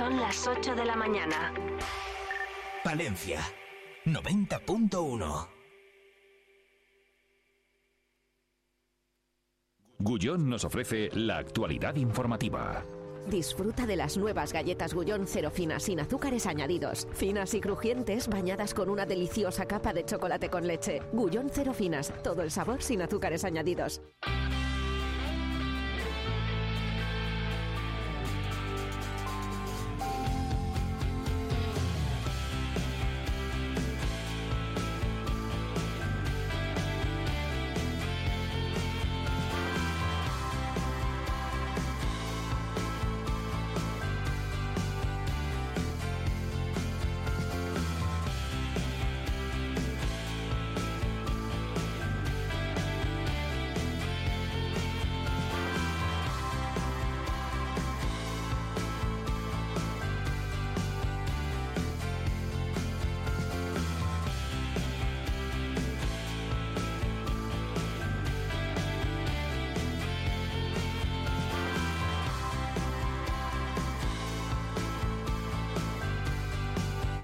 Son las 8 de la mañana. Palencia, 90.1. Gullón nos ofrece la actualidad informativa. Disfruta de las nuevas galletas Gullón cero finas sin azúcares añadidos. Finas y crujientes bañadas con una deliciosa capa de chocolate con leche. Gullón cero finas, todo el sabor sin azúcares añadidos.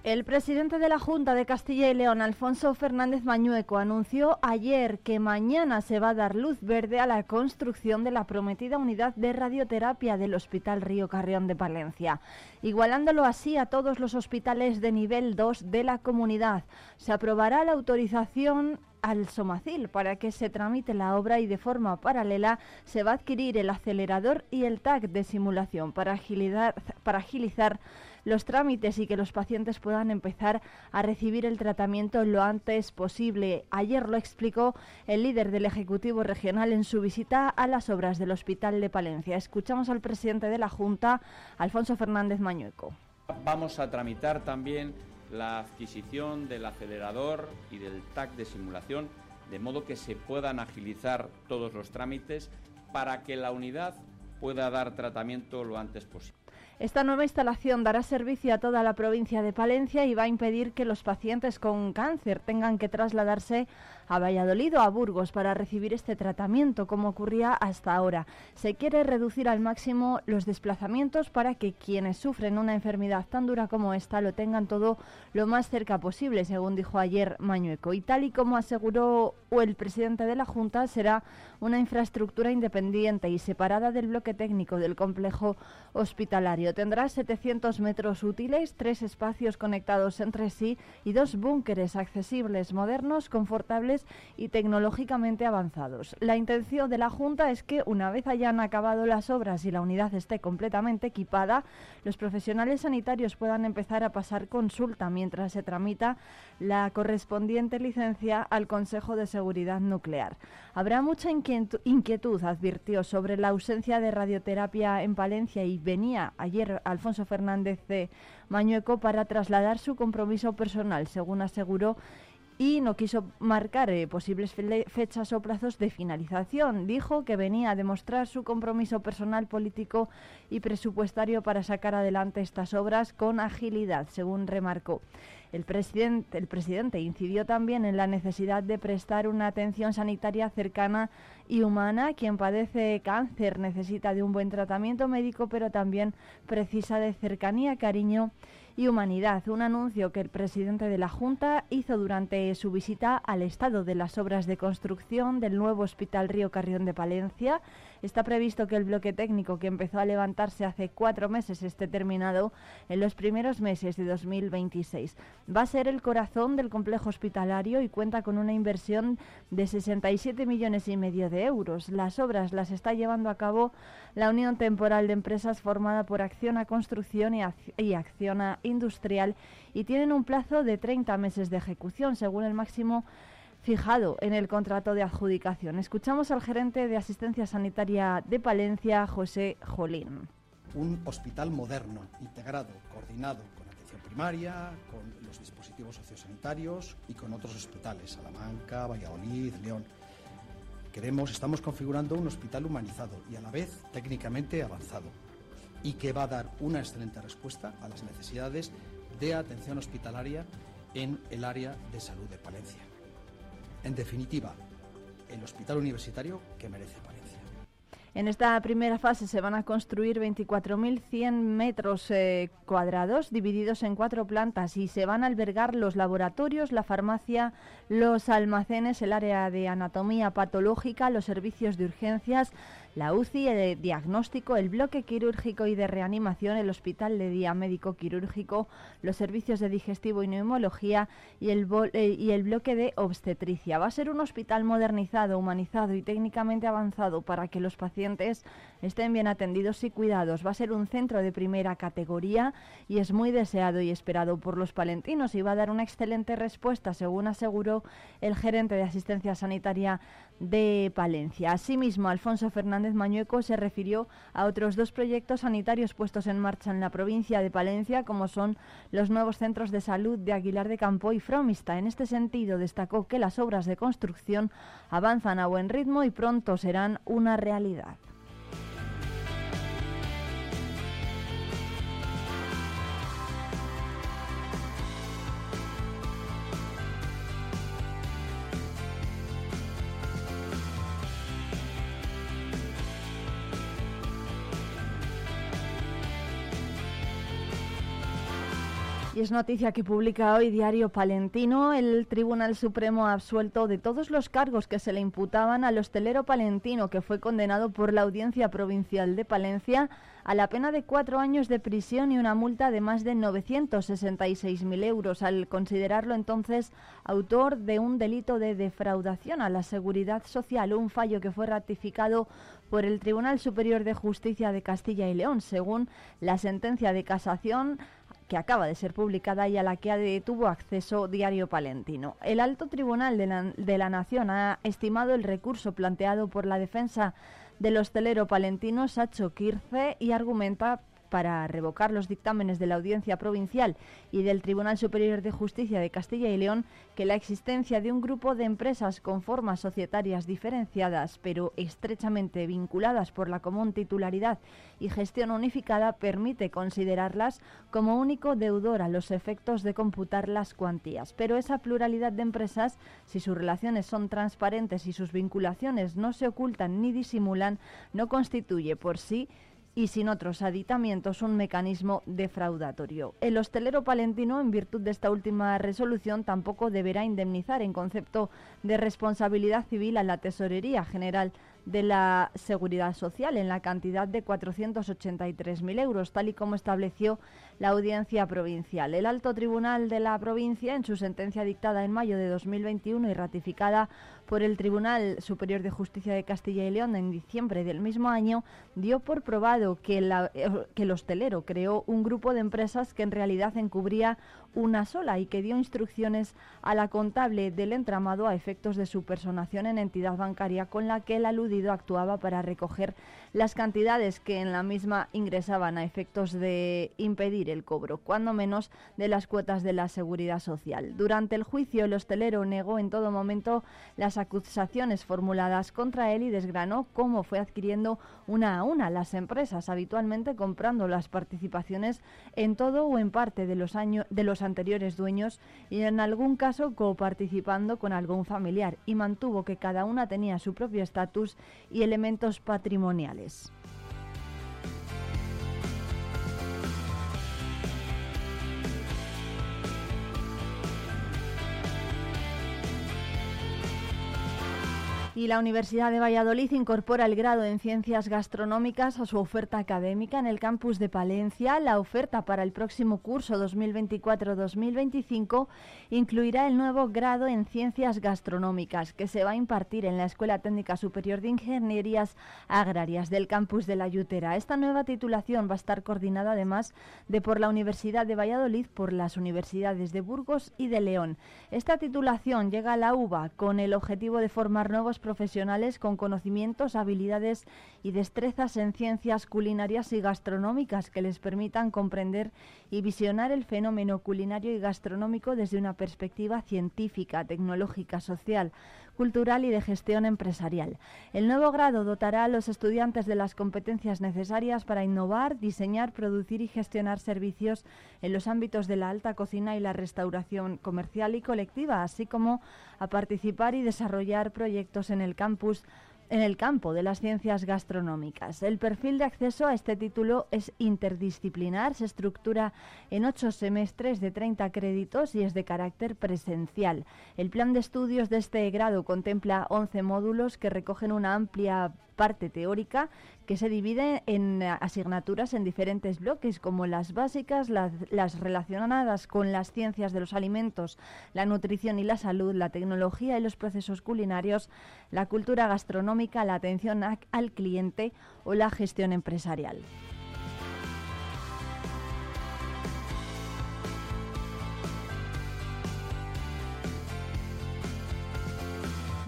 El presidente de la Junta de Castilla y León, Alfonso Fernández Mañueco, anunció ayer que mañana se va a dar luz verde a la construcción de la prometida unidad de radioterapia del Hospital Río Carrión de Palencia, igualándolo así a todos los hospitales de nivel 2 de la comunidad. Se aprobará la autorización al Somacil para que se tramite la obra y de forma paralela se va a adquirir el acelerador y el TAC de simulación para agilizar, para agilizar los trámites y que los pacientes puedan empezar a recibir el tratamiento lo antes posible. Ayer lo explicó el líder del Ejecutivo Regional en su visita a las obras del Hospital de Palencia. Escuchamos al presidente de la Junta, Alfonso Fernández Mañueco. Vamos a tramitar también la adquisición del acelerador y del TAC de simulación, de modo que se puedan agilizar todos los trámites para que la unidad pueda dar tratamiento lo antes posible. Esta nueva instalación dará servicio a toda la provincia de Palencia y va a impedir que los pacientes con cáncer tengan que trasladarse a Valladolid o a Burgos para recibir este tratamiento, como ocurría hasta ahora. Se quiere reducir al máximo los desplazamientos para que quienes sufren una enfermedad tan dura como esta lo tengan todo lo más cerca posible, según dijo ayer Mañueco. Y tal y como aseguró el presidente de la Junta, será una infraestructura independiente y separada del bloque técnico del complejo hospitalario. Tendrá 700 metros útiles, tres espacios conectados entre sí y dos búnkeres accesibles, modernos, confortables y tecnológicamente avanzados. La intención de la Junta es que una vez hayan acabado las obras y la unidad esté completamente equipada, los profesionales sanitarios puedan empezar a pasar consulta mientras se tramita la correspondiente licencia al Consejo de Seguridad Nuclear. Habrá mucha inquietud, advirtió, sobre la ausencia de radioterapia en Palencia y venía ayer Alfonso Fernández de Mañueco para trasladar su compromiso personal, según aseguró y no quiso marcar eh, posibles fechas o plazos de finalización. Dijo que venía a demostrar su compromiso personal, político y presupuestario para sacar adelante estas obras con agilidad, según remarcó. El presidente, el presidente incidió también en la necesidad de prestar una atención sanitaria cercana y humana. Quien padece cáncer necesita de un buen tratamiento médico, pero también precisa de cercanía, cariño y Humanidad, un anuncio que el presidente de la Junta hizo durante su visita al estado de las obras de construcción del nuevo Hospital Río Carrión de Palencia. Está previsto que el bloque técnico que empezó a levantarse hace cuatro meses esté terminado en los primeros meses de 2026. Va a ser el corazón del complejo hospitalario y cuenta con una inversión de 67 millones y medio de euros. Las obras las está llevando a cabo la Unión Temporal de Empresas formada por Acciona Construcción y, Acciona Industrial y tienen un plazo de 30 meses de ejecución, según el máximo fijado en el contrato de adjudicación. Escuchamos al gerente de Asistencia Sanitaria de Palencia, José Jolín. Un hospital moderno, integrado, coordinado con atención primaria, con los dispositivos sociosanitarios y con otros hospitales, Salamanca, Valladolid, León. Queremos, estamos configurando un hospital humanizado y a la vez técnicamente avanzado y que va a dar una excelente respuesta a las necesidades de atención hospitalaria en el área de salud de Palencia. En definitiva, el hospital universitario que merece Palencia. En esta primera fase se van a construir 24.100 metros eh, cuadrados divididos en cuatro plantas y se van a albergar los laboratorios, la farmacia, los almacenes, el área de anatomía patológica, los servicios de urgencias, la UCI, el diagnóstico, el bloque quirúrgico y de reanimación, el hospital de día médico quirúrgico, los servicios de digestivo y neumología y el, eh, y el bloque de obstetricia. Va a ser un hospital modernizado, humanizado y técnicamente avanzado para que los pacientes estén bien atendidos y cuidados. Va a ser un centro de primera categoría y es muy deseado y esperado por los palentinos y va a dar una excelente respuesta, según aseguró el gerente de asistencia sanitaria de Palencia. Asimismo, Alfonso Fernández Mañueco se refirió a otros dos proyectos sanitarios puestos en marcha en la provincia de Palencia, como son los nuevos centros de salud de Aguilar de Campo y Fromista. En este sentido, destacó que las obras de construcción avanzan a buen ritmo y pronto serán una realidad. Y es noticia que publica hoy Diario Palentino. El Tribunal Supremo ha absuelto de todos los cargos que se le imputaban al hostelero palentino, que fue condenado por la Audiencia Provincial de Palencia a la pena de cuatro años de prisión y una multa de más de 966.000 euros, al considerarlo entonces autor de un delito de defraudación a la seguridad social, un fallo que fue ratificado por el Tribunal Superior de Justicia de Castilla y León, según la sentencia de casación que acaba de ser publicada y a la que tuvo acceso Diario Palentino. El alto tribunal de la, de la Nación ha estimado el recurso planteado por la defensa del hostelero palentino Sacho Kirce y argumenta para revocar los dictámenes de la Audiencia Provincial y del Tribunal Superior de Justicia de Castilla y León que la existencia de un grupo de empresas con formas societarias diferenciadas pero estrechamente vinculadas por la común titularidad y gestión unificada permite considerarlas como único deudor a los efectos de computar las cuantías. Pero esa pluralidad de empresas, si sus relaciones son transparentes y sus vinculaciones no se ocultan ni disimulan, no constituye por sí y sin otros aditamientos un mecanismo defraudatorio. El hostelero palentino, en virtud de esta última resolución, tampoco deberá indemnizar en concepto de responsabilidad civil a la Tesorería General de la Seguridad Social en la cantidad de 483.000 euros, tal y como estableció la audiencia provincial. El alto tribunal de la provincia, en su sentencia dictada en mayo de 2021 y ratificada por el Tribunal Superior de Justicia de Castilla y León en diciembre del mismo año, dio por probado que, eh, que el hostelero creó un grupo de empresas que en realidad encubría una sola y que dio instrucciones a la contable del entramado a efectos de su personación en entidad bancaria con la que el aludido actuaba para recoger las cantidades que en la misma ingresaban a efectos de impedir el cobro, cuando menos de las cuotas de la seguridad social. Durante el juicio, el hostelero negó en todo momento las acusaciones formuladas contra él y desgranó cómo fue adquiriendo una a una las empresas, habitualmente comprando las participaciones en todo o en parte de los, años, de los anteriores dueños y en algún caso coparticipando con algún familiar, y mantuvo que cada una tenía su propio estatus y elementos patrimoniales. Y la Universidad de Valladolid incorpora el grado en Ciencias Gastronómicas a su oferta académica en el campus de Palencia. La oferta para el próximo curso 2024-2025 incluirá el nuevo grado en Ciencias Gastronómicas que se va a impartir en la Escuela Técnica Superior de Ingenierías Agrarias del campus de La Yutera. Esta nueva titulación va a estar coordinada además de por la Universidad de Valladolid por las universidades de Burgos y de León. Esta titulación llega a la UBA con el objetivo de formar nuevos profesionales con conocimientos, habilidades y destrezas en ciencias culinarias y gastronómicas que les permitan comprender y visionar el fenómeno culinario y gastronómico desde una perspectiva científica, tecnológica, social, cultural y de gestión empresarial. El nuevo grado dotará a los estudiantes de las competencias necesarias para innovar, diseñar, producir y gestionar servicios en los ámbitos de la alta cocina y la restauración comercial y colectiva, así como a participar y desarrollar proyectos en el campus en el campo de las ciencias gastronómicas. El perfil de acceso a este título es interdisciplinar, se estructura en ocho semestres de 30 créditos y es de carácter presencial. El plan de estudios de este grado contempla 11 módulos que recogen una amplia parte teórica que se divide en asignaturas en diferentes bloques, como las básicas, las, relacionadas con las ciencias de los alimentos, la nutrición y la salud, la tecnología y los procesos culinarios, la cultura gastronómica, la atención al cliente o la gestión empresarial.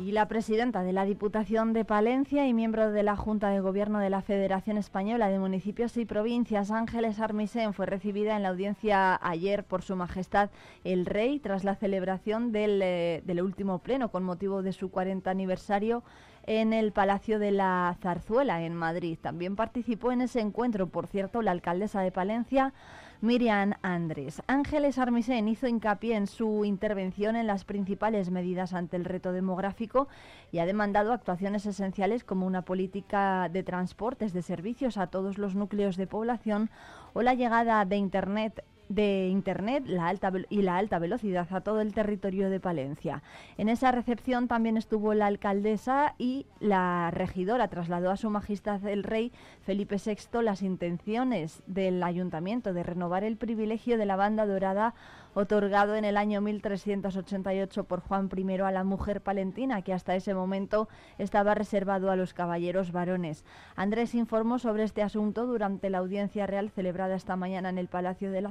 Y la presidenta de la Diputación de Palencia y miembro de la Junta de Gobierno de la Federación Española de Municipios y Provincias, Ángeles Armisen, fue recibida en la audiencia ayer por Su Majestad el Rey tras la celebración del, eh, del último pleno con motivo de su 40 aniversario en el Palacio de la Zarzuela en Madrid. También participó en ese encuentro, por cierto, la alcaldesa de Palencia, Miriam Andrés. Ángeles Armisen hizo hincapié en su intervención en las principales medidas ante el reto demográfico y ha demandado actuaciones esenciales como una política de transportes de servicios a todos los núcleos de población o la llegada de Internet de Internet la alta y la alta velocidad a todo el territorio de Palencia. En esa recepción también estuvo la alcaldesa y la regidora trasladó a su majestad el rey Felipe VI las intenciones del ayuntamiento de renovar el privilegio de la banda dorada otorgado en el año 1388 por Juan I a la mujer palentina, que hasta ese momento estaba reservado a los caballeros varones. Andrés informó sobre este asunto durante la audiencia real celebrada esta mañana en el Palacio de la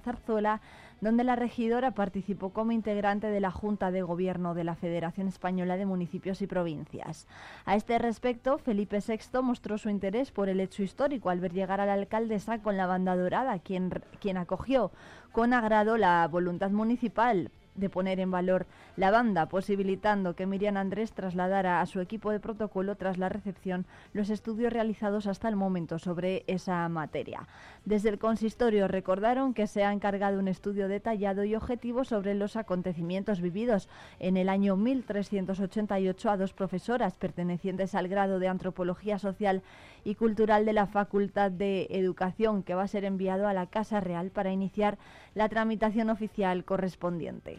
Donde la regidora participó como integrante de la Junta de Gobierno de la Federación Española de Municipios y Provincias. A este respecto, Felipe VI mostró su interés por el hecho histórico al ver llegar a la alcaldesa con la banda dorada, quien, quien acogió con agrado la voluntad municipal de poner en valor la banda, posibilitando que Miriam Andrés trasladara a su equipo de protocolo tras la recepción los estudios realizados hasta el momento sobre esa materia. Desde el consistorio recordaron que se ha encargado un estudio detallado y objetivo sobre los acontecimientos vividos en el año 1388 a dos profesoras pertenecientes al grado de Antropología Social y Cultural de la Facultad de Educación, que va a ser enviado a la Casa Real para iniciar la tramitación oficial correspondiente.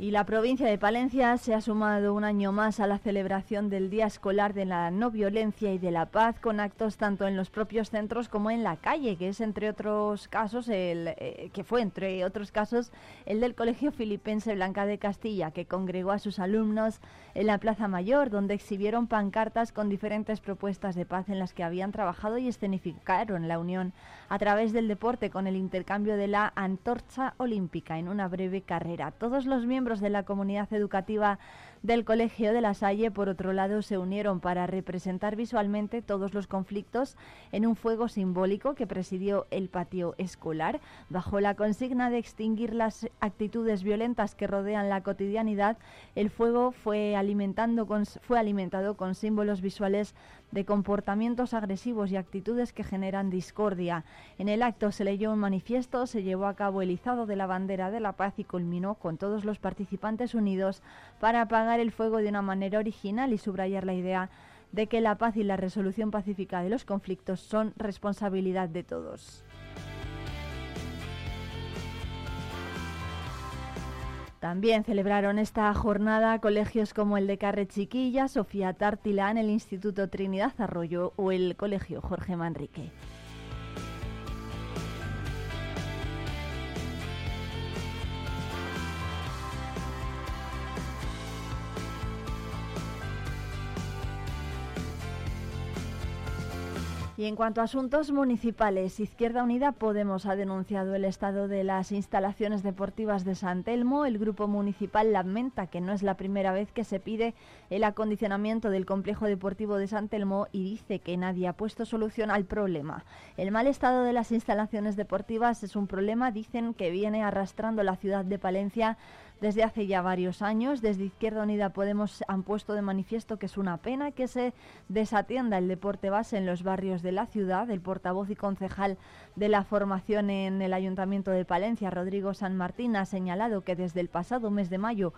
Y la provincia de Palencia se ha sumado un año más a la celebración del Día Escolar de la No Violencia y de la Paz, con actos tanto en los propios centros como en la calle, que es entre otros casos el eh, que fue entre otros casos el del Colegio Filipense Blanca de Castilla, que congregó a sus alumnos en la Plaza Mayor, donde exhibieron pancartas con diferentes propuestas de paz en las que habían trabajado y escenificaron la unión a través del deporte con el intercambio de la antorcha olímpica en una breve carrera. Todos los miembros de la comunidad educativa del Colegio de la Salle, por otro lado, se unieron para representar visualmente todos los conflictos en un fuego simbólico que presidió el patio escolar, bajo la consigna de extinguir las actitudes violentas que rodean la cotidianidad. El fuego fue, alimentando fue alimentado con símbolos visuales de comportamientos agresivos y actitudes que generan discordia. En el acto se leyó un manifiesto, se llevó a cabo el izado de la bandera de la paz y culminó con todos los participantes unidos para apagar el fuego de una manera original y subrayar la idea de que la paz y la resolución pacífica de los conflictos son responsabilidad de todos. También celebraron esta jornada colegios como el de Carre Chiquilla, Sofía Tartilán, el Instituto Trinidad Arroyo o el Colegio Jorge Manrique. Y en cuanto a asuntos municipales, Izquierda Unida Podemos ha denunciado el estado de las instalaciones deportivas de San Telmo. El grupo municipal lamenta que no es la primera vez que se pide el acondicionamiento del complejo deportivo de San Telmo y dice que nadie ha puesto solución al problema. El mal estado de las instalaciones deportivas es un problema, dicen, que viene arrastrando la ciudad de Palencia desde hace ya varios años. Desde Izquierda Unida Podemos han puesto de manifiesto que es una pena que se desatienda el deporte base en los barrios de la ciudad. El portavoz y concejal de la formación en el Ayuntamiento de Palencia, Rodrigo San Martín, ha señalado que desde el pasado mes de mayo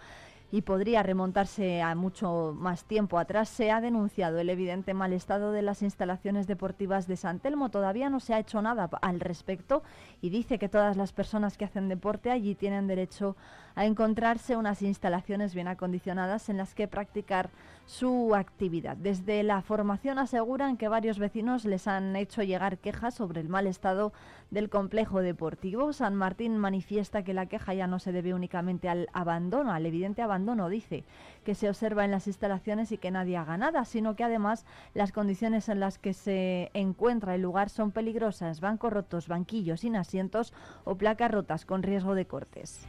y podría remontarse a mucho más tiempo atrás, se ha denunciado el evidente mal estado de las instalaciones deportivas de San Telmo. Todavía no se ha hecho nada al respecto y dice que todas las personas que hacen deporte allí tienen derecho a encontrarse unas instalaciones bien acondicionadas en las que practicar su actividad. Desde la formación aseguran que varios vecinos les han hecho llegar quejas sobre el mal estado del complejo deportivo. San Martín manifiesta que la queja ya no se debe únicamente al abandono, al evidente abandono, dice, que se observa en las instalaciones y que nadie haga nada, sino que además las condiciones en las que se encuentra el lugar son peligrosas, bancos rotos, banquillos sin asientos o placas rotas con riesgo de cortes.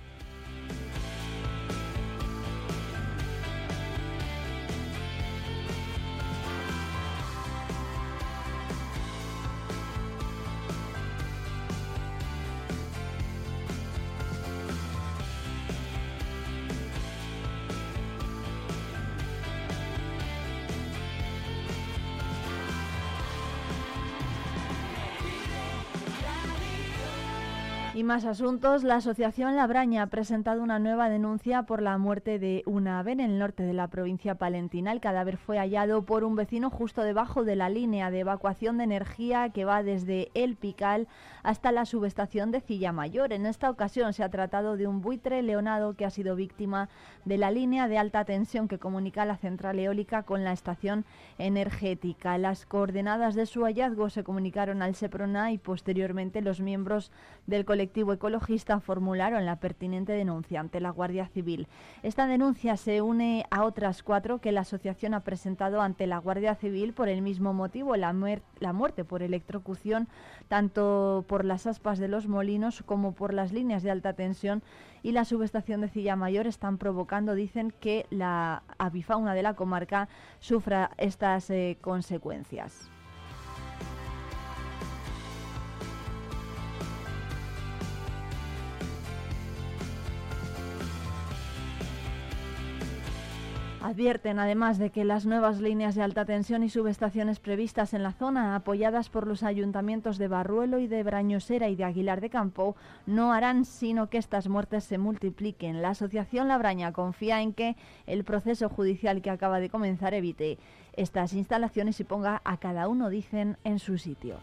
Más asuntos. La Asociación Labraña ha presentado una nueva denuncia por la muerte de una ave en el norte de la provincia palentina. El cadáver fue hallado por un vecino justo debajo de la línea de evacuación de energía que va desde El Pical hasta la subestación de Cilla Mayor. En esta ocasión se ha tratado de un buitre leonado que ha sido víctima de la línea de alta tensión que comunica la central eólica con la estación energética. Las coordenadas de su hallazgo se comunicaron al SEPRONA y posteriormente los miembros del colectivo ecologista formularon la pertinente denuncia ante la Guardia Civil. Esta denuncia se une a otras cuatro que la asociación ha presentado ante la Guardia Civil por el mismo motivo, la, la muerte por electrocución, tanto por las aspas de los molinos como por las líneas de alta tensión y la subestación de Cilla Mayor están provocando, dicen, que la avifauna de la comarca sufra estas eh, consecuencias. Advierten además de que las nuevas líneas de alta tensión y subestaciones previstas en la zona, apoyadas por los ayuntamientos de Barruelo y de Brañosera y de Aguilar de Campo, no harán sino que estas muertes se multipliquen. La Asociación Labraña confía en que el proceso judicial que acaba de comenzar evite estas instalaciones y ponga a cada uno, dicen, en su sitio.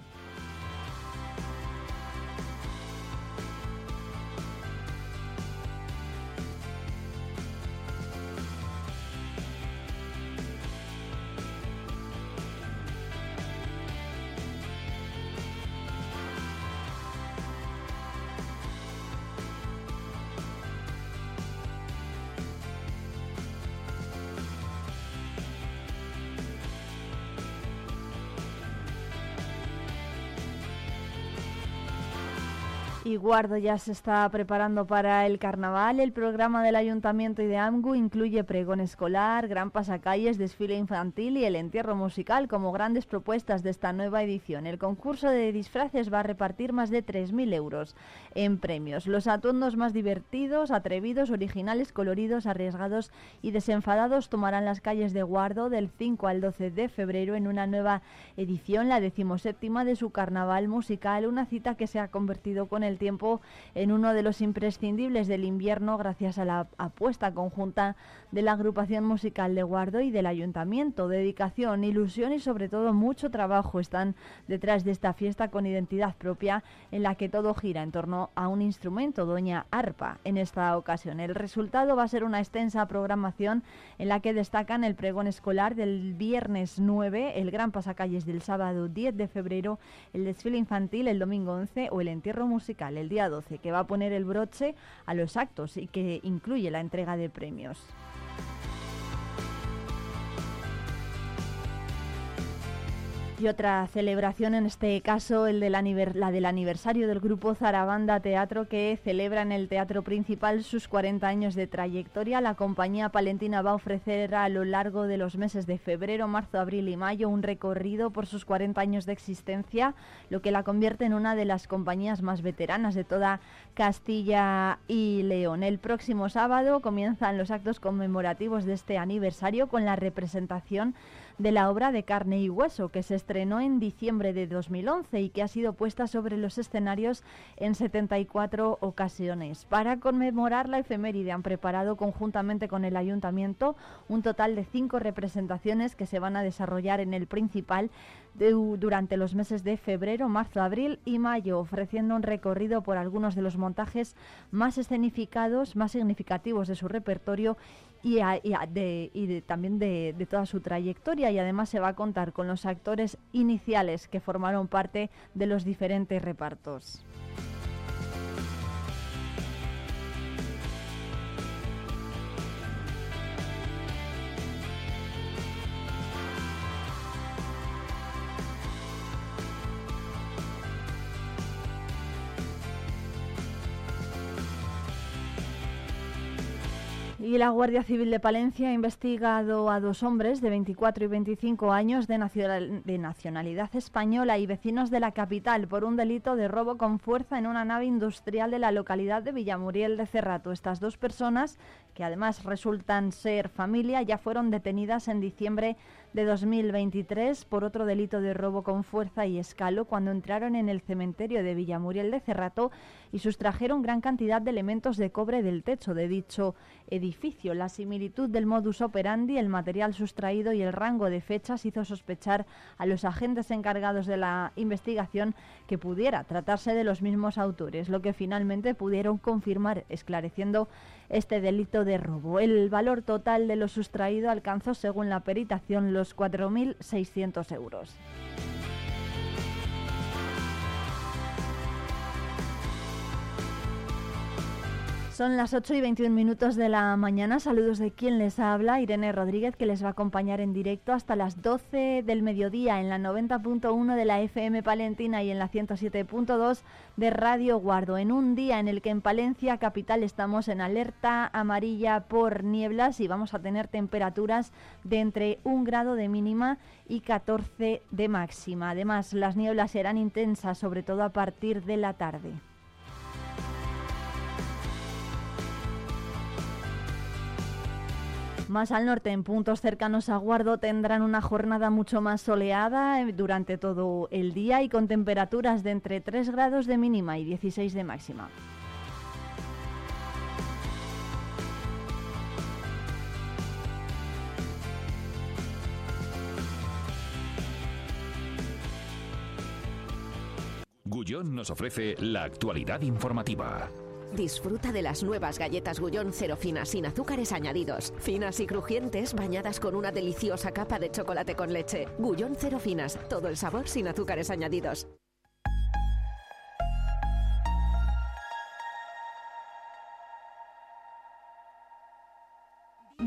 Guardo ya se está preparando para el carnaval. El programa del Ayuntamiento y de AMGU incluye pregón escolar, gran pasacalles, desfile infantil y el entierro musical como grandes propuestas de esta nueva edición. El concurso de disfraces va a repartir más de 3.000 euros en premios. Los atuendos más divertidos, atrevidos, originales, coloridos, arriesgados y desenfadados tomarán las calles de Guardo del 5 al 12 de febrero en una nueva edición, la decimoséptima de su carnaval musical, una cita que se ha convertido con el tiempo en uno de los imprescindibles del invierno gracias a la apuesta conjunta de la agrupación musical de Guardo y del ayuntamiento. Dedicación, ilusión y sobre todo mucho trabajo están detrás de esta fiesta con identidad propia en la que todo gira en torno a un instrumento, doña arpa, en esta ocasión. El resultado va a ser una extensa programación en la que destacan el pregón escolar del viernes 9, el gran pasacalles del sábado 10 de febrero, el desfile infantil el domingo 11 o el entierro musical el día 12, que va a poner el broche a los actos y que incluye la entrega de premios. Y otra celebración, en este caso el de la, del aniversario del grupo Zarabanda Teatro, que celebra en el Teatro Principal sus 40 años de trayectoria. La compañía palentina va a ofrecer a lo largo de los meses de febrero, marzo, abril y mayo un recorrido por sus 40 años de existencia, lo que la convierte en una de las compañías más veteranas de toda Castilla y León. El próximo sábado comienzan los actos conmemorativos de este aniversario con la representación de la obra de carne y hueso que se estrenó en diciembre de 2011 y que ha sido puesta sobre los escenarios en 74 ocasiones. Para conmemorar la efeméride han preparado conjuntamente con el ayuntamiento un total de cinco representaciones que se van a desarrollar en el principal durante los meses de febrero, marzo, abril y mayo, ofreciendo un recorrido por algunos de los montajes más escenificados, más significativos de su repertorio y, también de, de, toda su trayectoria y además se va a contar con los actores iniciales que formaron parte de los diferentes repartos. Y la Guardia Civil de Palencia ha investigado a dos hombres de 24 y 25 años de, nacionalidad española y vecinos de la capital por un delito de robo con fuerza en una nave industrial de la localidad de Villamuriel de Cerrato. Estas dos personas, que además resultan ser familia, ya fueron detenidas en diciembre de 2023 por otro delito de robo con fuerza y escalo cuando entraron en el cementerio de Villamuriel de Cerrato y sustrajeron gran cantidad de elementos de cobre del techo de dicho edificio. La similitud del modus operandi, el material sustraído y el rango de fechas hizo sospechar a los agentes encargados de la investigación que pudiera tratarse de los mismos autores, lo que finalmente pudieron confirmar, esclareciendo este delito de robo. El valor total de lo sustraído alcanzó, según la peritación, los 4.600 euros. Son las 8 y 21 minutos de la mañana. Saludos de quien les habla, Irene Rodríguez, que les va a acompañar en directo hasta las 12 del mediodía en la 90.1 de la FM Palentina y en la 107.2 de Radio Guardo. En un día en el que en Palencia capital estamos en alerta amarilla por nieblas y vamos a tener temperaturas de entre 1 grado de mínima y 14 de máxima. Además, las nieblas serán intensas, sobre todo a partir de la tarde. Más al norte, en puntos cercanos a Guardo, tendrán una jornada mucho más soleada eh, durante todo el día y con temperaturas de entre 3 grados de mínima y 16 de máxima. Gullón nos ofrece la actualidad informativa. Disfruta de las nuevas galletas Gullón cero finas sin azúcares añadidos. Finas y crujientes bañadas con una deliciosa capa de chocolate con leche. Gullón cero finas, todo el sabor sin azúcares añadidos.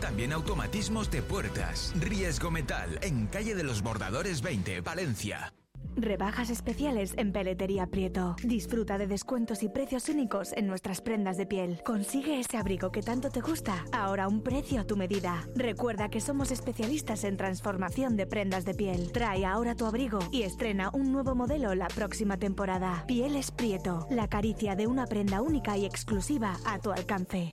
También automatismos de puertas. Riesgo Metal, en calle de los Bordadores 20, Valencia. Rebajas especiales en Peletería Prieto. Disfruta de descuentos y precios únicos en nuestras prendas de piel. Consigue ese abrigo que tanto te gusta, ahora un precio a tu medida. Recuerda que somos especialistas en transformación de prendas de piel. Trae ahora tu abrigo y estrena un nuevo modelo la próxima temporada. Pieles Prieto, la caricia de una prenda única y exclusiva a tu alcance.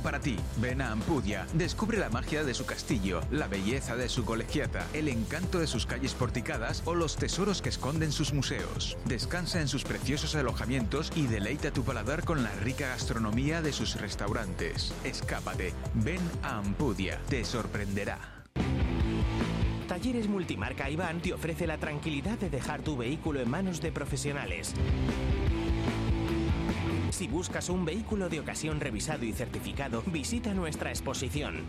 para ti. Ven a Ampudia, descubre la magia de su castillo, la belleza de su colegiata, el encanto de sus calles porticadas o los tesoros que esconden sus museos. Descansa en sus preciosos alojamientos y deleita tu paladar con la rica gastronomía de sus restaurantes. Escápate, ven a Ampudia, te sorprenderá. Talleres Multimarca Iván te ofrece la tranquilidad de dejar tu vehículo en manos de profesionales. Si buscas un vehículo de ocasión revisado y certificado, visita nuestra exposición.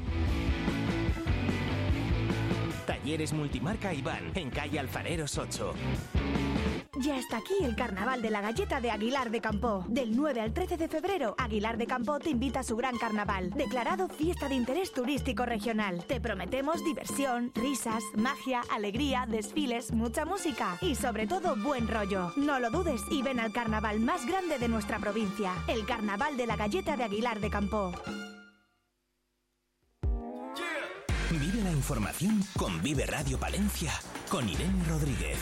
Talleres Multimarca Iván, en calle Alfareros 8. Ya está aquí el Carnaval de la Galleta de Aguilar de Campo. Del 9 al 13 de febrero, Aguilar de Campo te invita a su gran carnaval, declarado fiesta de interés turístico regional. Te prometemos diversión, risas, magia, alegría, desfiles, mucha música y sobre todo buen rollo. No lo dudes y ven al carnaval más grande de nuestra provincia, el Carnaval de la Galleta de Aguilar de Campo. Vive la información con Vive Radio Palencia, con Irene Rodríguez.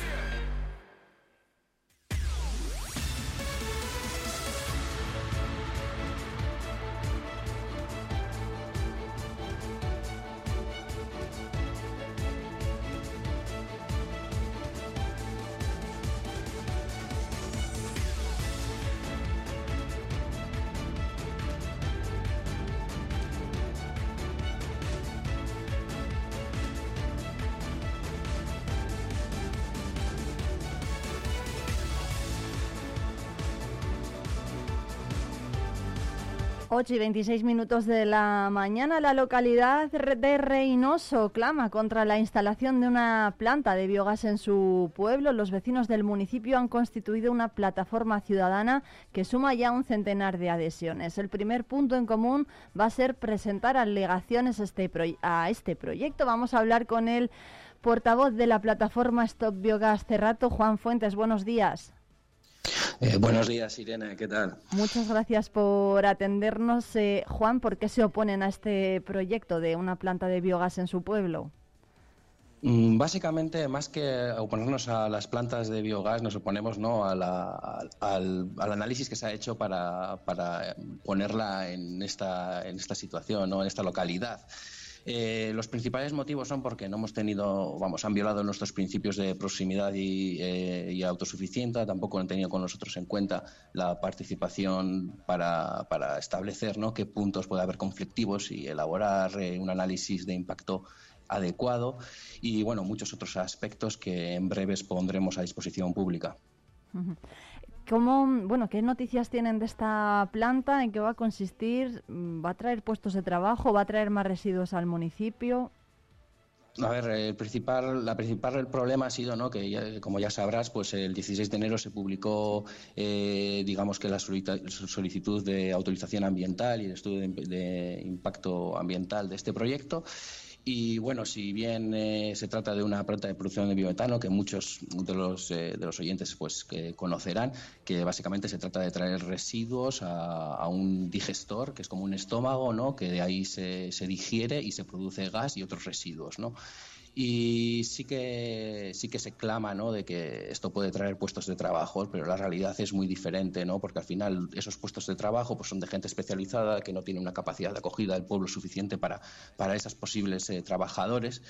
8 y 26 minutos de la mañana, la localidad de Reynoso clama contra la instalación de una planta de biogás en su pueblo. Los vecinos del municipio han constituido una plataforma ciudadana que suma ya un centenar de adhesiones. El primer punto en común va a ser presentar alegaciones este, a este proyecto. Vamos a hablar con el portavoz de la plataforma Stop Biogás Cerrato, Juan Fuentes. Buenos días. Eh, buenos días, Irene, ¿qué tal? Muchas gracias por atendernos. Eh, Juan, ¿por qué se oponen a este proyecto de una planta de biogás en su pueblo? Mm, básicamente, más que oponernos a las plantas de biogás, nos oponemos ¿no? al, análisis que se ha hecho para, para ponerla en esta, en esta situación, ¿no? en esta localidad. Eh, los principales motivos son porque no hemos tenido, vamos, han violado nuestros principios de proximidad y, eh, autosuficiencia, tampoco han tenido con nosotros en cuenta la participación para, establecer ¿no? qué puntos puede haber conflictivos y elaborar eh, un análisis de impacto adecuado y bueno muchos otros aspectos que en breves pondremos a disposición pública. ¿Cómo, bueno, ¿Qué noticias tienen de esta planta? ¿En qué va a consistir? ¿Va a traer puestos de trabajo? ¿Va a traer más residuos al municipio? A ver, el principal, la principal problema ha sido, ¿no? Que como ya sabrás, pues el 16 de enero se publicó, eh, digamos que la solicitud de autorización ambiental y el estudio de impacto ambiental de este proyecto y bueno, si bien eh, se trata de una planta de producción de biometano, que muchos de los, eh, de los oyentes pues que conocerán, que básicamente se trata de traer residuos a, a, un digestor, que es como un estómago, ¿no? que de ahí se, se digiere y se produce gas y otros residuos. ¿no? Y sí que sí que se clama ¿no? de que esto puede traer puestos de trabajo pero la realidad es muy diferente ¿no? porque al final esos puestos de trabajo pues son de gente especializada que no tiene una capacidad de acogida del pueblo suficiente para para esas posibles eh, trabajadores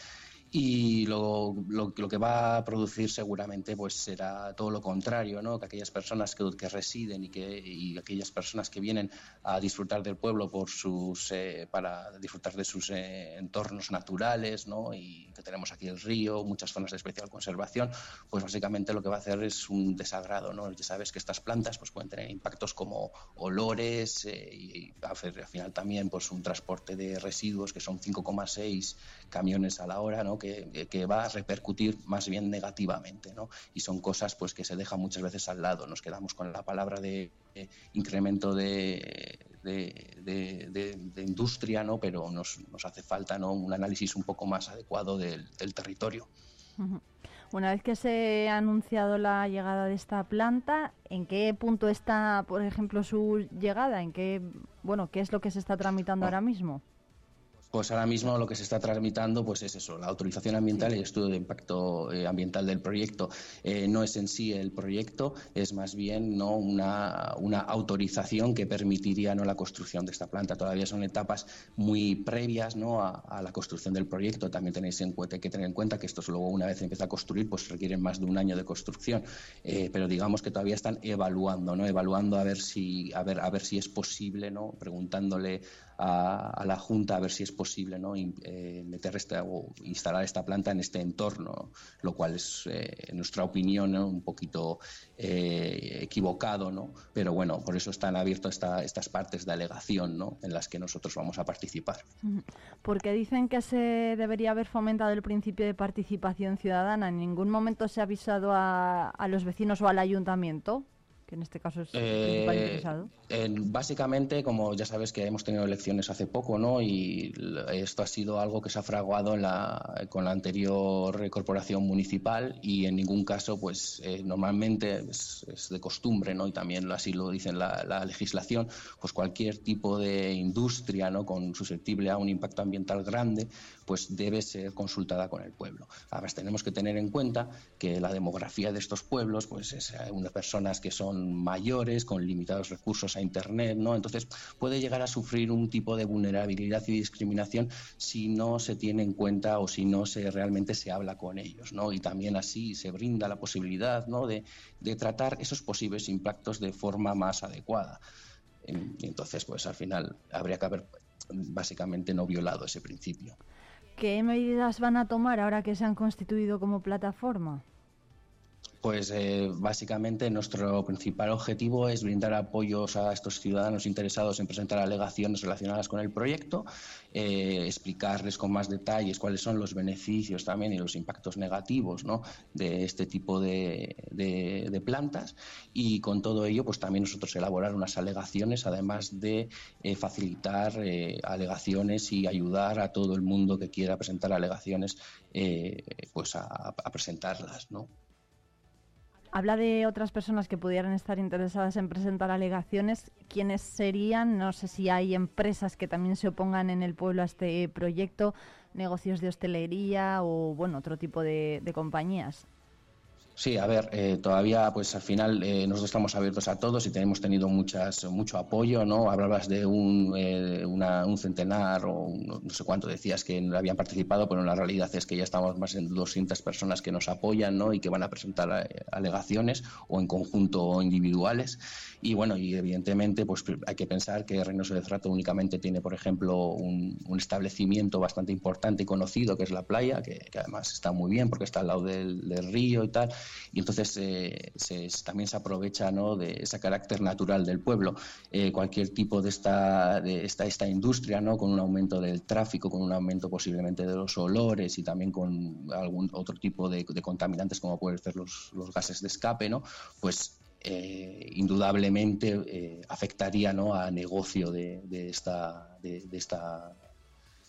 y lo, lo, que va a producir seguramente pues será todo lo contrario, ¿no? que aquellas personas que, que residen y, que, y aquellas personas que vienen a disfrutar del pueblo por sus, eh, para disfrutar de sus eh, entornos naturales ¿no? y que tenemos aquí el río, muchas zonas de especial conservación, pues básicamente lo que va a hacer es un desagrado. ¿no? Ya sabes que estas plantas pues, pueden tener impactos como olores eh, y, al final también pues, un transporte de residuos que son 5,6 camiones a la hora, ¿no? Que, va a repercutir más bien negativamente. ¿no? Y son cosas pues, que se dejan muchas veces al lado. Nos quedamos con la palabra de incremento de, de, industria, ¿no? pero nos, nos, hace falta ¿no? un análisis un poco más adecuado del, territorio. Una vez que se ha anunciado la llegada de esta planta, ¿en qué punto está, por ejemplo, su llegada? ¿En qué, bueno, qué es lo que se está tramitando ahora mismo? Pues ahora mismo lo que se está tramitando pues es eso, la autorización ambiental y el estudio de impacto eh, ambiental del proyecto. Eh, no es en sí el proyecto, es más bien no una, una, autorización que permitiría no la construcción de esta planta. Todavía son etapas muy previas ¿no? a, la construcción del proyecto. También tenéis en cuenta, que tener en cuenta que estos luego una vez empieza a construir pues requieren más de un año de construcción. Eh, pero digamos que todavía están evaluando, ¿no? evaluando a ver si a ver a ver si es posible, ¿no? preguntándole a, la Junta a ver si es posible ¿no? Eh, meter esta, o instalar esta planta en este entorno, lo cual es, eh, en nuestra opinión, un poquito eh, equivocado, ¿no? pero bueno, por eso están abiertas esta, estas partes de alegación ¿no? en las que nosotros vamos a participar. Porque dicen que se debería haber fomentado el principio de participación ciudadana. ¿En ningún momento se ha avisado a, a los vecinos o al ayuntamiento? Que en este caso es eh, interesado? básicamente, como ya sabes que hemos tenido elecciones hace poco, ¿no? Y esto ha sido algo que se ha fraguado en la, con la anterior corporación municipal y en ningún caso, pues eh, normalmente es, de costumbre, ¿no? Y también así lo dice la, la legislación, pues cualquier tipo de industria, ¿no? Con susceptible a un impacto ambiental grande, pues debe ser consultada con el pueblo. Ahora tenemos que tener en cuenta que la demografía de estos pueblos, pues es eh, unas personas que son mayores, con limitados recursos a Internet, ¿no? Entonces puede llegar a sufrir un tipo de vulnerabilidad y discriminación si no se tiene en cuenta o si no se realmente se habla con ellos, ¿no? Y también así se brinda la posibilidad, ¿no? De, tratar esos posibles impactos de forma más adecuada. Entonces, pues al final habría que haber básicamente no violado ese principio. ¿Qué medidas van a tomar ahora que se han constituido como plataforma? Pues eh, básicamente nuestro principal objetivo es brindar apoyos a estos ciudadanos interesados en presentar alegaciones relacionadas con el proyecto, eh, explicarles con más detalles cuáles son los beneficios también y los impactos negativos de este tipo de, plantas y con todo ello pues también nosotros elaborar unas alegaciones además de eh, facilitar alegaciones y ayudar a todo el mundo que quiera presentar alegaciones pues a, a presentarlas, ¿no? Habla de otras personas que pudieran estar interesadas en presentar alegaciones. ¿Quiénes serían? No sé si hay empresas que también se opongan en el pueblo a este proyecto, negocios de hostelería o bueno, otro tipo de, de compañías. Sí, a ver, eh, todavía pues al final eh, nosotros estamos abiertos a todos y tenemos tenido muchas, mucho apoyo, ¿no? Hablabas de un, eh, un centenar o no sé cuánto decías que habían participado, pero la realidad es que ya estamos más de 200 personas que nos apoyan, ¿no? Y que van a presentar alegaciones o en conjunto o individuales. Y bueno, y evidentemente pues hay que pensar que Reynoso de únicamente tiene, por ejemplo, un, establecimiento bastante importante y conocido que es la playa, que, además está muy bien porque está al lado del, río y tal y entonces eh, también se aprovecha ¿no? de ese carácter natural del pueblo. Eh, cualquier tipo de esta, de esta, esta industria, ¿no? con un aumento del tráfico, con un aumento posiblemente de los olores y también con algún otro tipo de, contaminantes como pueden ser los, los gases de escape, ¿no? pues eh, indudablemente afectaría ¿no? a negocio de, de esta, de, esta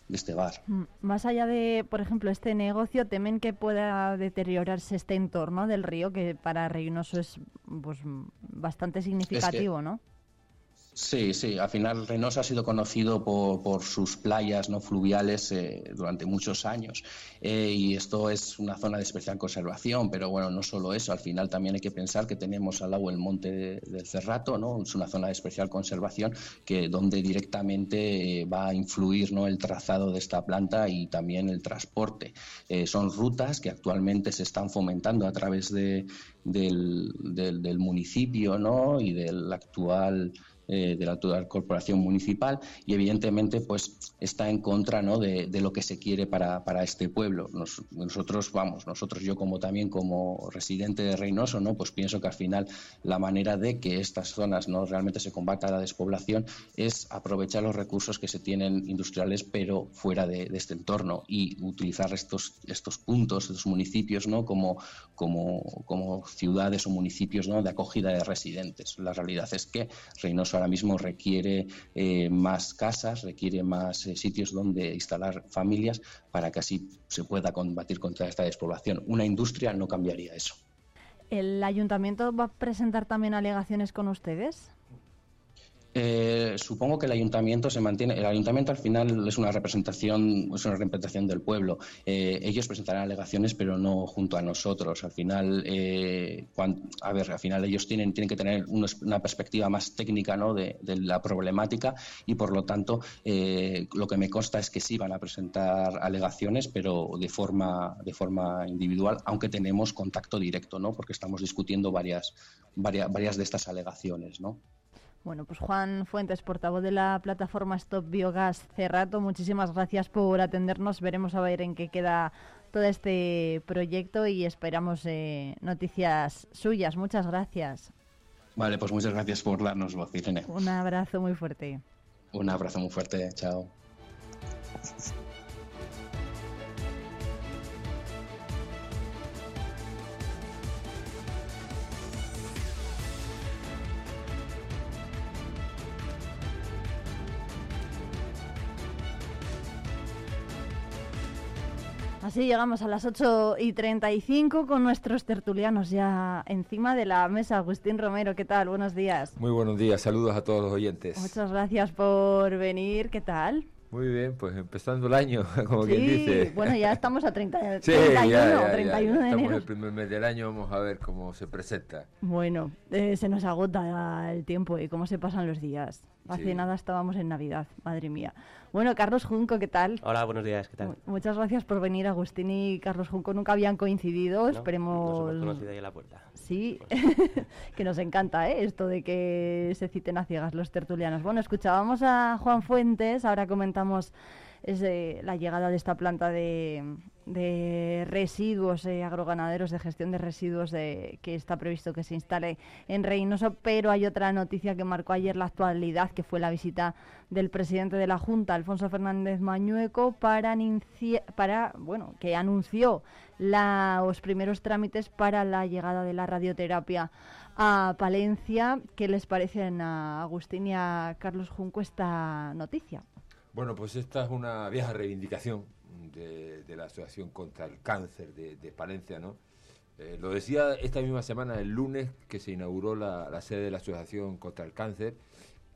este bar. Mm, más allá de, por ejemplo, este negocio, temen que pueda deteriorarse este entorno del río, que para Reynoso es pues, bastante significativo, ¿no? Sí, sí. Al final Reynosa ha sido conocido por, sus playas no fluviales eh, durante muchos años eh, y esto es una zona de especial conservación. Pero bueno, no solo eso. Al final también hay que pensar que tenemos al lado el monte del Cerrato, no, es una zona de especial conservación que donde directamente eh, va a influir no el trazado de esta planta y también el transporte. son rutas que actualmente se están fomentando a través de, del, del municipio, no y del actual eh, de la actual corporación municipal y evidentemente pues está en contra ¿no? de, lo que se quiere para, para este pueblo. nosotros, vamos, nosotros yo como también como residente de Reynoso, ¿no? pues pienso que al final la manera de que estas zonas no realmente se combata la despoblación es aprovechar los recursos que se tienen industriales pero fuera de, este entorno y utilizar estos, estos puntos, estos municipios ¿no? como, como, como ciudades o municipios ¿no? de acogida de residentes. La realidad es que Reynoso ahora mismo requiere eh, más casas, requiere más sitios donde instalar familias para que así se pueda combatir contra esta despoblación. Una industria no cambiaría eso. ¿El ayuntamiento va a presentar también alegaciones con ustedes? Eh, supongo que el ayuntamiento se mantiene. El ayuntamiento al final es una representación, es una representación del pueblo. Eh, ellos presentarán alegaciones, pero no junto a nosotros. Al final, eh, a ver, al final ellos tienen, tienen que tener una perspectiva más técnica, ¿no? de, la problemática y por lo tanto, lo que me consta es que sí van a presentar alegaciones, pero de forma de forma individual, aunque tenemos contacto directo, ¿no? Porque estamos discutiendo varias varias, varias de estas alegaciones, ¿no? Bueno, pues Juan Fuentes, portavoz de la plataforma Stop Biogas Cerrato, muchísimas gracias por atendernos. Veremos a ver en qué queda todo este proyecto y esperamos eh, noticias suyas. Muchas gracias. Vale, pues muchas gracias por darnos voz, Irene. Un abrazo muy fuerte. Un abrazo muy fuerte, chao. Así llegamos a las 8 y 35 con nuestros tertulianos ya encima de la mesa. Agustín Romero, ¿qué tal? Buenos días. Muy buenos días, saludos a todos los oyentes. Muchas gracias por venir, ¿qué tal? Muy bien, pues empezando el año, como quien dice. Bueno, ya estamos a 30, 31, ya, 31 de estamos el primer mes del año, vamos a ver cómo se presenta. Bueno, eh, se nos agota el tiempo y cómo se pasan los días. Hace nada estábamos en Navidad, madre mía. Bueno, Carlos Junco, ¿qué tal? Hola, buenos días, ¿qué tal? Muchas gracias por venir. Agustín y Carlos Junco nunca habían coincidido, esperemos... Nos hemos ahí a la puerta. Sí, que nos encanta ¿eh? esto de que se citen a ciegas los tertulianos. Bueno, escuchábamos a Juan Fuentes, ahora comentamos la llegada de esta planta de, de residuos eh, agroganaderos, de gestión de residuos de, que está previsto que se instale en Reynoso, pero hay otra noticia que marcó ayer la actualidad, que fue la visita del presidente de la Junta, Alfonso Fernández Mañueco, para, para bueno, que anunció los primeros trámites para la llegada de la radioterapia a Palencia. ¿Qué les parece a Agustín y a Carlos Junco esta noticia? Bueno, pues esta es una vieja reivindicación de, la Asociación contra el Cáncer de, Palencia, ¿no? Eh, lo decía esta misma semana, el lunes, que se inauguró la, sede de la Asociación contra el Cáncer,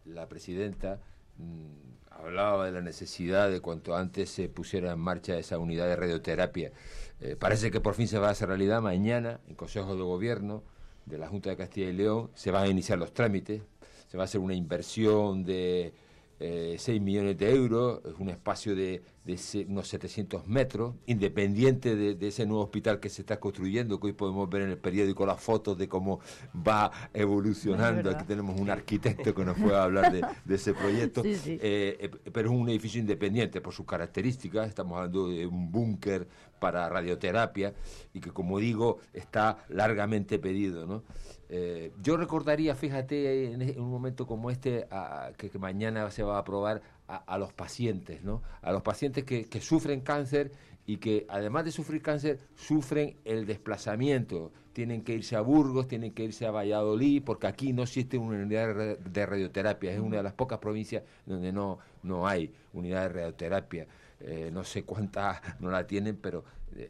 la presidenta mm, hablaba de la necesidad de cuanto antes se pusiera en marcha esa unidad de radioterapia. Eh, parece que por fin se va a hacer realidad. Mañana, en Consejo de Gobierno de la Junta de Castilla y León, se van a iniciar los trámites, se va a hacer una inversión de eh, 6 millones de euros, es un espacio de, unos 700 metros, independiente de, ese nuevo hospital que se está construyendo, que hoy podemos ver en el periódico las fotos de cómo va evolucionando. Aquí tenemos un arquitecto que nos puede hablar de, ese proyecto, eh, eh, pero es un edificio independiente por sus características, estamos hablando de un búnker para radioterapia y que como digo está largamente pedido, ¿no? Eh, yo recordaría, fíjate, en, un momento como este, que, mañana se va a aprobar a, los pacientes, ¿no? A los pacientes que, sufren cáncer y que además de sufrir cáncer, sufren el desplazamiento. Tienen que irse a Burgos, tienen que irse a Valladolid, porque aquí no existe una unidad de radioterapia. Es una de las pocas provincias donde no, no hay unidad de radioterapia. Eh, no sé cuántas no la tienen, pero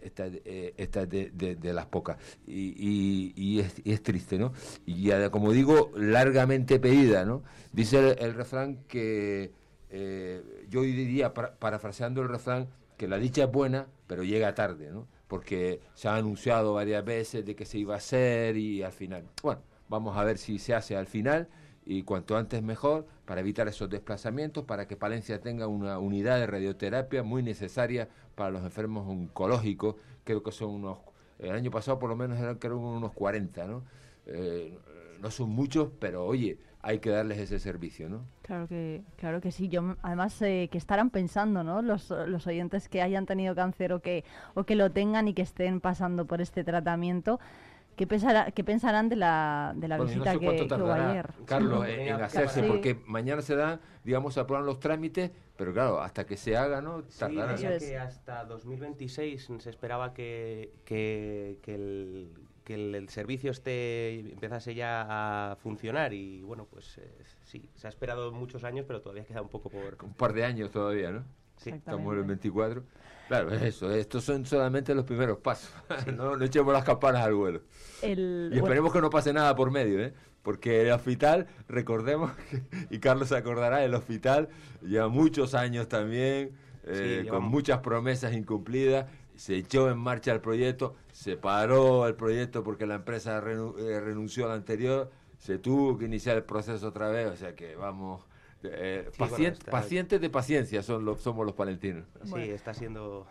esta, eh, esta es de, las pocas. Y, y, es, triste, ¿no? Y como digo, largamente pedida, ¿no? Dice el, refrán que eh, yo diría, parafraseando el refrán, que la dicha es buena, pero llega tarde, ¿no? Porque se ha anunciado varias veces de que se iba a hacer y al final. Bueno, vamos a ver si se hace al final y cuanto antes mejor para evitar esos desplazamientos, para que Palencia tenga una unidad de radioterapia muy necesaria para los enfermos oncológicos, creo que son unos, el año pasado por lo menos eran creo unos 40, ¿no? Eh, no son muchos, pero oye, hay que darles ese servicio, ¿no? Claro que, claro que sí. Yo además eh, que estarán pensando, ¿no? Los, los oyentes que hayan tenido cáncer o que o que lo tengan y que estén pasando por este tratamiento. ¿Qué, pensará, ¿Qué pensarán de la, de la visita que, hubo ayer? Carlos, en, hacerse, porque mañana se dan, digamos, se aprueban los trámites, pero claro, hasta que se haga, ¿no? Tardará. Sí, que hasta 2026 se esperaba que, que, que el, el servicio esté empezase ya a funcionar y bueno, pues eh, sí, se ha esperado muchos años, pero todavía queda un poco por... Un par de años todavía, ¿no? Sí. Estamos en el 24. Claro, es eso, estos son solamente los primeros pasos. no, no echemos las campanas al vuelo. El- Y esperemos que no pase nada por medio, ¿eh? Porque el hospital, recordemos, que- y Carlos se acordará, el hospital lleva muchos años también, eh, Sí, con muchas promesas incumplidas. Se echó en marcha el proyecto, se paró el proyecto porque la empresa renu- eh, renunció al anterior, se tuvo que iniciar el proceso otra vez, o sea que vamos... eh, Sí, bueno, está- Pacientes de paciencia son los, somos los palentinos. Sí, está siendo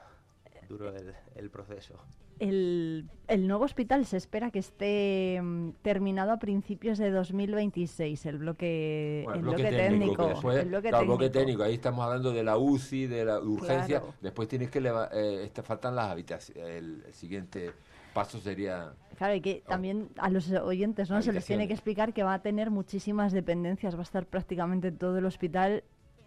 duro el, el proceso. El, el nuevo hospital se espera que esté mm, terminado a principios de 2026, el bloque, Bueno, el bloque bloque técnico, técnico. después, el bloque claro, técnico. bloque técnico, ahí estamos hablando de la UCI, de la urgencia, Claro. después tienes que eh, este, faltan las habitaciones, el, el siguiente paso sería Claro, y que también a los oyentes no se les tiene que explicar que va a tener muchísimas dependencias, va a estar prácticamente todo el hospital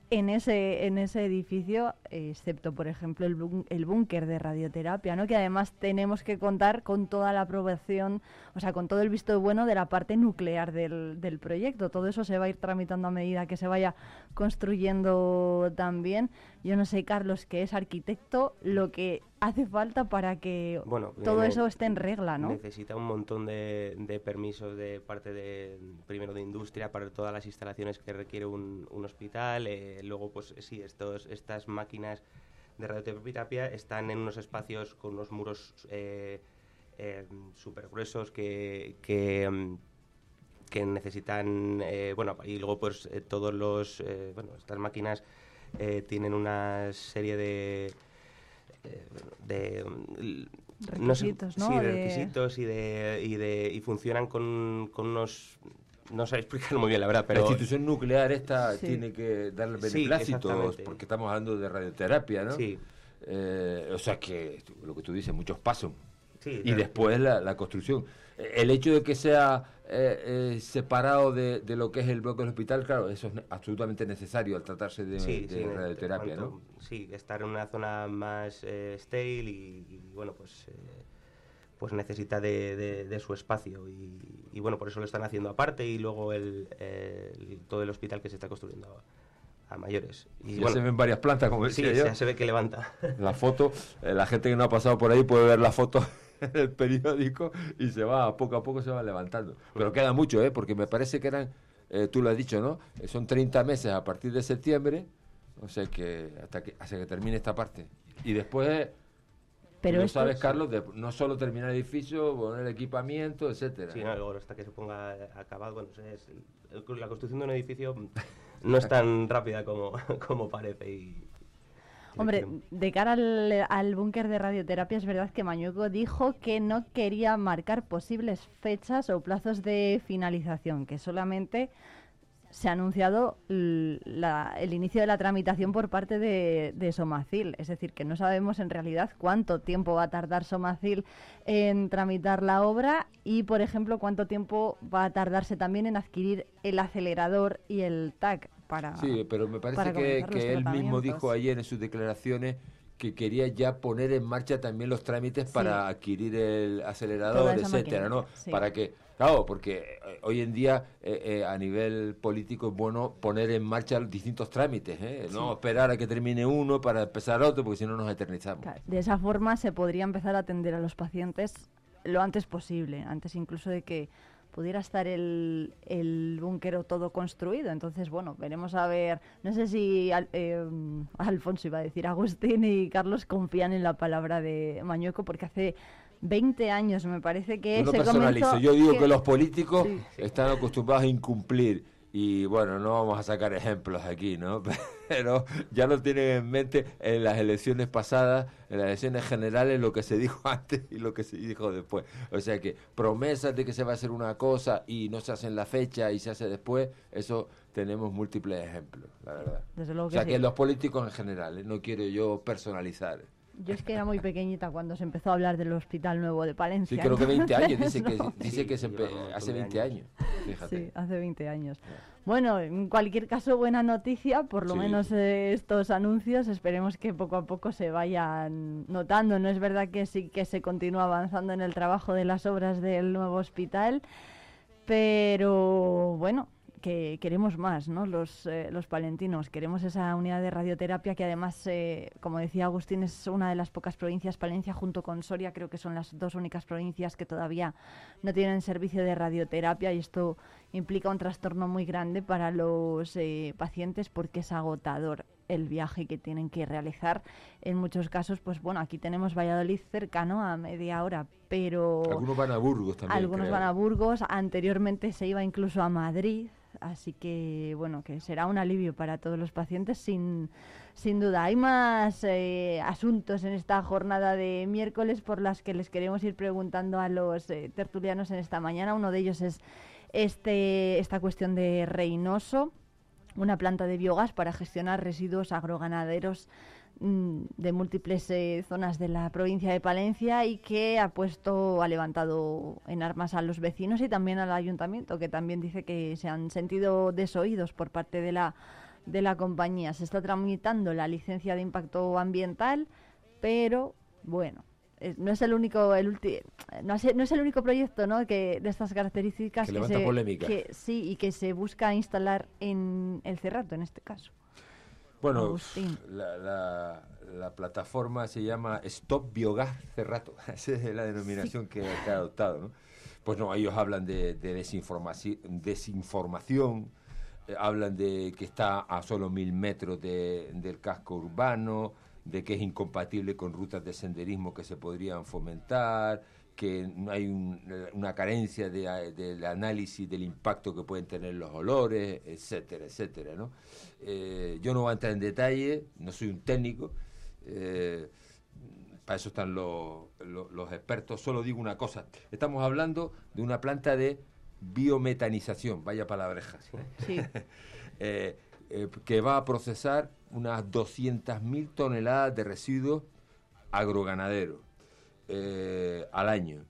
en ese en ese edificio, excepto por ejemplo el búnker de radioterapia, ¿no? Que además tenemos que contar con toda la aprobación, o sea, con todo el visto bueno de la parte nuclear del, del proyecto. Todo eso se va a ir tramitando a medida que se vaya construyendo también. Yo no sé, Carlos, que es arquitecto, lo que hace falta para que Bueno, todo ne- eso esté en regla, ¿no? Necesita un montón de, de permisos de parte de, primero de industria para todas las instalaciones que requiere un, un hospital. eh, luego, pues sí, estos, estas máquinas de radioterapia están en unos espacios con unos muros eh, súper gruesos que, que, mm, que necesitan, eh, bueno, y luego pues eh, todos los, eh, bueno, estas máquinas eh, tienen una serie de, eh, de mm, no sé- Requisitos, ¿no? Sí, de De- requisitos y de, y de y funcionan con, con unos no sé explicarlo muy bien la verdad, pero la institución nuclear esta Sí. tiene que darle Sí, beneplácitos, exactamente. porque estamos hablando de radioterapia, ¿no? Sí. Eh, o sea que lo que tú dices, muchos pasos. Sí, y claro. después la, la construcción. El hecho de que sea eh, eh, separado de, de lo que es el bloque del hospital, claro, eso es absolutamente necesario al tratarse de, sí, de sí, radioterapia, cuanto- ¿no? Sí, estar en una zona más eh, stale y, y, bueno, pues eh, pues necesita de, de- de su espacio y, y, bueno, por eso lo están haciendo aparte y luego el, el- todo el hospital que se está construyendo a, a mayores. Y Ya bueno, se ven varias plantas, como sí, decía yo. ya se ve que levanta. La foto, eh, la gente que no ha pasado por ahí puede ver la foto el periódico y se va, poco a poco se va levantando. Pero queda mucho, ¿eh? Porque me parece que eran, eh, tú lo has dicho, ¿no? Eh, Son 30 meses a partir de septiembre, o sea que hasta que, hasta que termine esta parte. Y después, Pero no sabes, es- Carlos, de no solo terminar el edificio, poner equipamiento, etcétera. Sí, no, luego hasta que se ponga acabado, bueno, es la construcción de un edificio no es tan rápida como, como parece y Hombre, de cara al, al búnker de radioterapia es verdad que Mañueco dijo que no quería marcar posibles fechas o plazos de finalización, que solamente se ha anunciado la- el inicio de la tramitación por parte de, de Somacil. Es decir, que no sabemos en realidad cuánto tiempo va a tardar Somacil en tramitar la obra y, por ejemplo, cuánto tiempo va a tardarse también en adquirir el acelerador y el TAC para... Sí, pero me parece que, los que él mismo dijo ayer en sus declaraciones que quería ya poner en marcha también los trámites Sí. para adquirir el acelerador, etcétera, ¿no? sí. Para que, claro, porque eh, hoy en día eh, eh, a nivel político es bueno poner en marcha distintos trámites, ¿eh? No Sí. esperar a que termine uno para empezar otro, porque si no nos eternizamos. De esa forma se podría empezar a atender a los pacientes lo antes posible, antes incluso de que pudiera estar el, el búnker todo construido. Entonces, bueno, veremos a ver. No sé si Al- eh, Alfonso iba a decir, Agustín y Carlos confían en la palabra de Mañueco, porque hace 20 años me parece que no se personalizo, comenzó yo digo que, que- los políticos Sí. están acostumbrados a incumplir y bueno, no vamos a sacar ejemplos aquí, ¿no? Pero ya lo tienen en mente en las elecciones pasadas, en las elecciones generales, lo que se dijo antes y lo que se dijo después. O sea que promesas de que se va a hacer una cosa y no se hace en la fecha y se hace después, eso tenemos múltiples ejemplos, la verdad. Desde luego o sea sí. que los políticos en general, ¿eh? no quiero yo personalizar. Yo es que era muy pequeñita cuando se empezó a hablar del Hospital Nuevo de Palencia. Sí, creo que 20 años, dice que, no. dice que se hace de 20 años. Fíjate. Sí, hace 20 años. Bueno, en cualquier caso, buena noticia, por lo Sí. menos eh, estos anuncios, esperemos que poco a poco se vayan notando. No es verdad que sí que se continúa avanzando en el trabajo de las obras del nuevo hospital, pero bueno, que queremos más, ¿no? Los, eh, los palentinos, queremos esa unidad de radioterapia que además, eh, como decía Agustín, es una de las pocas provincias, Palencia junto con Soria, creo que son las dos únicas provincias que todavía no tienen servicio de radioterapia y esto implica un trastorno muy grande para los eh, pacientes porque es agotador el viaje que tienen que realizar. En muchos casos, pues bueno, aquí tenemos Valladolid cercano a media hora, pero Algunos van a Burgos también. algunos creo. van a Burgos, anteriormente se iba incluso a Madrid, así que bueno, que será un alivio para todos los pacientes sin, sin duda. Hay más eh, asuntos en esta jornada de miércoles por las que les queremos ir preguntando a los eh, tertulianos en esta mañana. Uno de ellos es este, esta cuestión de Reynoso, una planta de biogás para gestionar residuos agroganaderos de múltiples eh, zonas de la provincia de Palencia y que ha puesto, ha levantado en armas a los vecinos y también al ayuntamiento, que también dice que se han sentido desoídos por parte de la, de la compañía. Se está tramitando la licencia de impacto ambiental, pero bueno. eh, No es el único, el ulti- no, es, no es el único proyecto, ¿no? Que de estas características se, que- sí y que se busca instalar en el Cerrato, en este caso. Bueno, la, la- la plataforma se llama Stop Biogás Cerrato. Esa es la denominación que, que ha adoptado. ¿no? Pues no, ellos hablan de, de desinformaci- desinformación, eh, hablan de que está a solo mil metros de- del casco urbano, de que es incompatible con rutas de senderismo que se podrían fomentar, que no hay un- una carencia de, del análisis del impacto que pueden tener los olores, etcétera, etcétera, ¿no? Eh, yo no voy a entrar en detalle, no soy un técnico, eh, para eso están los, los- los expertos. Solo digo una cosa, estamos hablando de una planta de biometanización, vaya palabreja, Sí. eh, que va a procesar unas 200.000 toneladas de residuos agroganaderos eh, al año,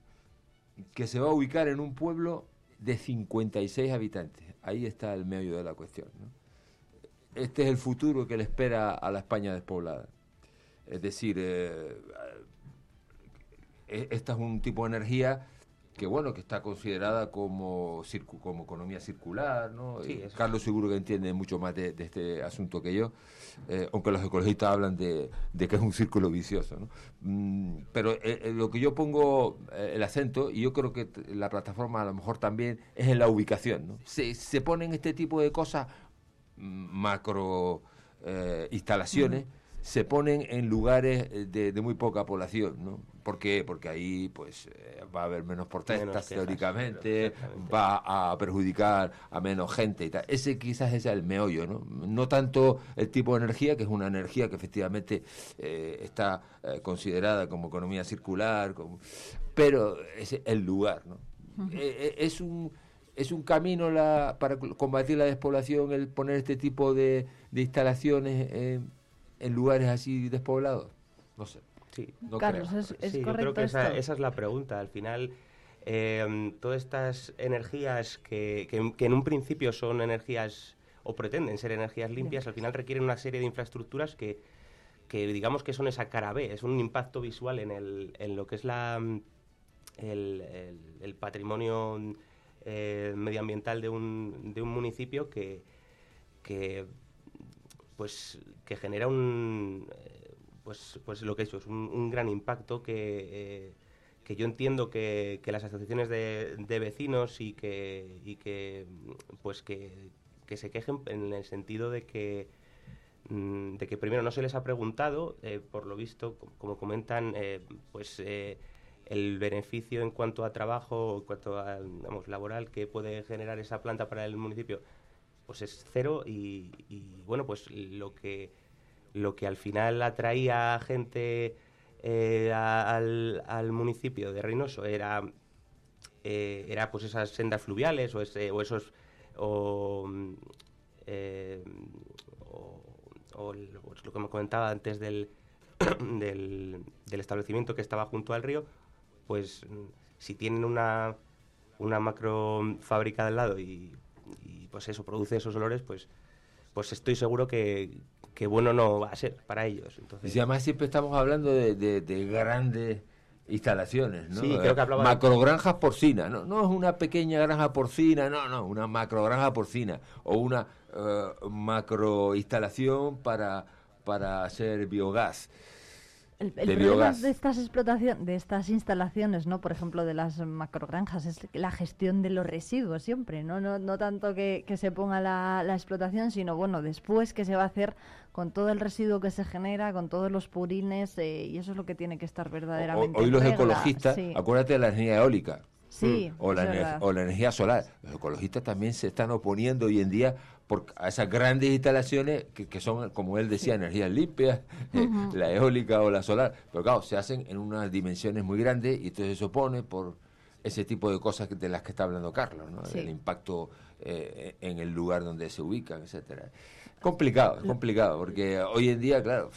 que se va a ubicar en un pueblo de 56 habitantes. Ahí está el medio de la cuestión. Este es el futuro que le espera a la España despoblada. Es decir, eh, eh, es un tipo de energía que bueno que está considerada como circu- como economía circular no Sí, eso. Carlos seguro que entiende mucho más de, de este asunto que yo eh, aunque los ecologistas hablan de, de que es un círculo vicioso ¿no? Mm, pero eh, eh, lo que yo pongo eh, el acento y yo creo que la plataforma a lo mejor también es en la ubicación ¿no? se, se ponen este tipo de cosas mm, macro eh, instalaciones se ponen en lugares eh, de, de muy poca población, ¿no? ¿Por qué? Porque ahí pues eh, va a haber menos protestas Menos quejas, teóricamente, va a perjudicar a menos gente y tal. Ese quizás es el meollo, ¿no? No tanto el tipo de energía, que es una energía que efectivamente eh, está eh, considerada como economía circular, como- pero es el lugar, ¿no? Eh, eh, es un es un camino la, para combatir la despoblación el poner este tipo de, de instalaciones en, lugares así despoblados no sé Sí. no Carlos, creo. es, es sí, yo correcto creo que esa, esa es la pregunta. Al final, eh, todas estas energías que, que- que en un principio son energías o pretenden ser energías limpias, al final requieren una serie de infraestructuras que, que digamos que son esa cara B, es un impacto visual en, el, en lo que es la, mm, el, el- el patrimonio eh, medioambiental de un, de un municipio que, que pues que genera un eh, pues pues lo que he hecho es un, gran impacto que eh, que yo entiendo que, que las asociaciones de, de vecinos y que y que pues que, que se quejen en el sentido de que mm, de que primero no se les ha preguntado eh, por lo visto co- como comentan pues el beneficio en cuanto a trabajo en cuanto a digamos, laboral que puede generar esa planta para el municipio pues es cero y, bueno pues lo que lo que al final atraía a gente eh, al, municipio de Reynoso era eh, era pues esas sendas fluviales o, ese, o esos o, eh, o- pues lo que me comentaba antes del del, establecimiento que estaba junto al río, pues si tienen una, una macro fábrica al lado y, pues eso produce esos olores, pues, pues estoy seguro que, que bueno no va a ser para ellos. Entonces, Y además siempre estamos hablando de, de- de grandes instalaciones, ¿no? Sí, creo que hablaba de- Macrogranjas porcinas, ¿no? No es una pequeña granja porcina, no, no, una macrogranja porcina o una eh, macro instalación para, para hacer biogás. El, el de problema biogás. de estas explotación, de estas instalaciones, ¿no? Por ejemplo, de las macrogranjas, es la gestión de los residuos siempre, ¿no? No, no tanto que, que se ponga la, la explotación, sino bueno, después qué se va a hacer con todo el residuo que se genera, con todos los purines, eh, y eso es lo que tiene que estar O- verdaderamente. Hoy los regla, ecologistas, sí. acuérdate de la energía eólica. Sí, la, o la energía solar. Los ecologistas también se están oponiendo hoy en día por, a esas grandes instalaciones que, que son, como él decía, energías limpias, eh, la eólica o la solar. Pero claro, se hacen en unas dimensiones muy grandes y entonces se opone por ese tipo de cosas que- de las que está hablando Carlos, ¿no? Sí. el impacto eh, en el lugar donde se ubican, etcétera. Complicado, es complicado, porque hoy en día, claro,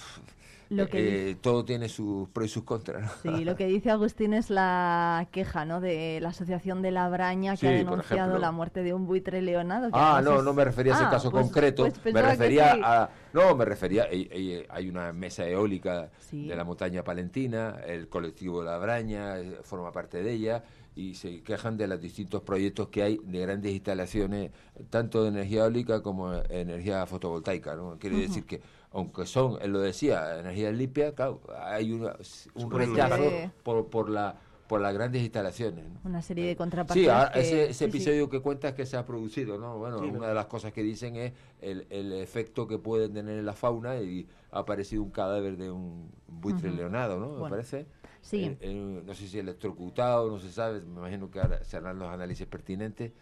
Lo que eh, todo tiene sus pros y sus contras. ¿no? Sí, lo que dice Agustín es la queja, ¿no? De la Asociación de la Braña que Sí, ha denunciado la muerte de un buitre leonado. que Ah, no, es- no me refería a ese Ah, caso pues- concreto. pues me refería sí. a. No, me refería. Hay, hay- una mesa eólica Sí. de la montaña palentina, el colectivo La Braña eh, forma parte de ella y se quejan de los distintos proyectos que hay de grandes instalaciones, tanto de energía eólica como de energía fotovoltaica. ¿no? Quiere decir que, aunque son, él lo decía, energía limpia, claro, hay una- un rechazo por, por, la, por las grandes instalaciones. ¿no? Una serie de contrapartidas. Sí, ahora, que- ese, ese sí, sí. episodio que cuentas que se ha producido, ¿no? Bueno, Sí, una de las cosas que dicen es el, el efecto que pueden tener en la fauna y ha aparecido un cadáver de un buitre leonado, ¿no? Me parece. sí. En- en- no sé si electrocutado, no se sabe, me imagino que ahora se harán los análisis pertinentes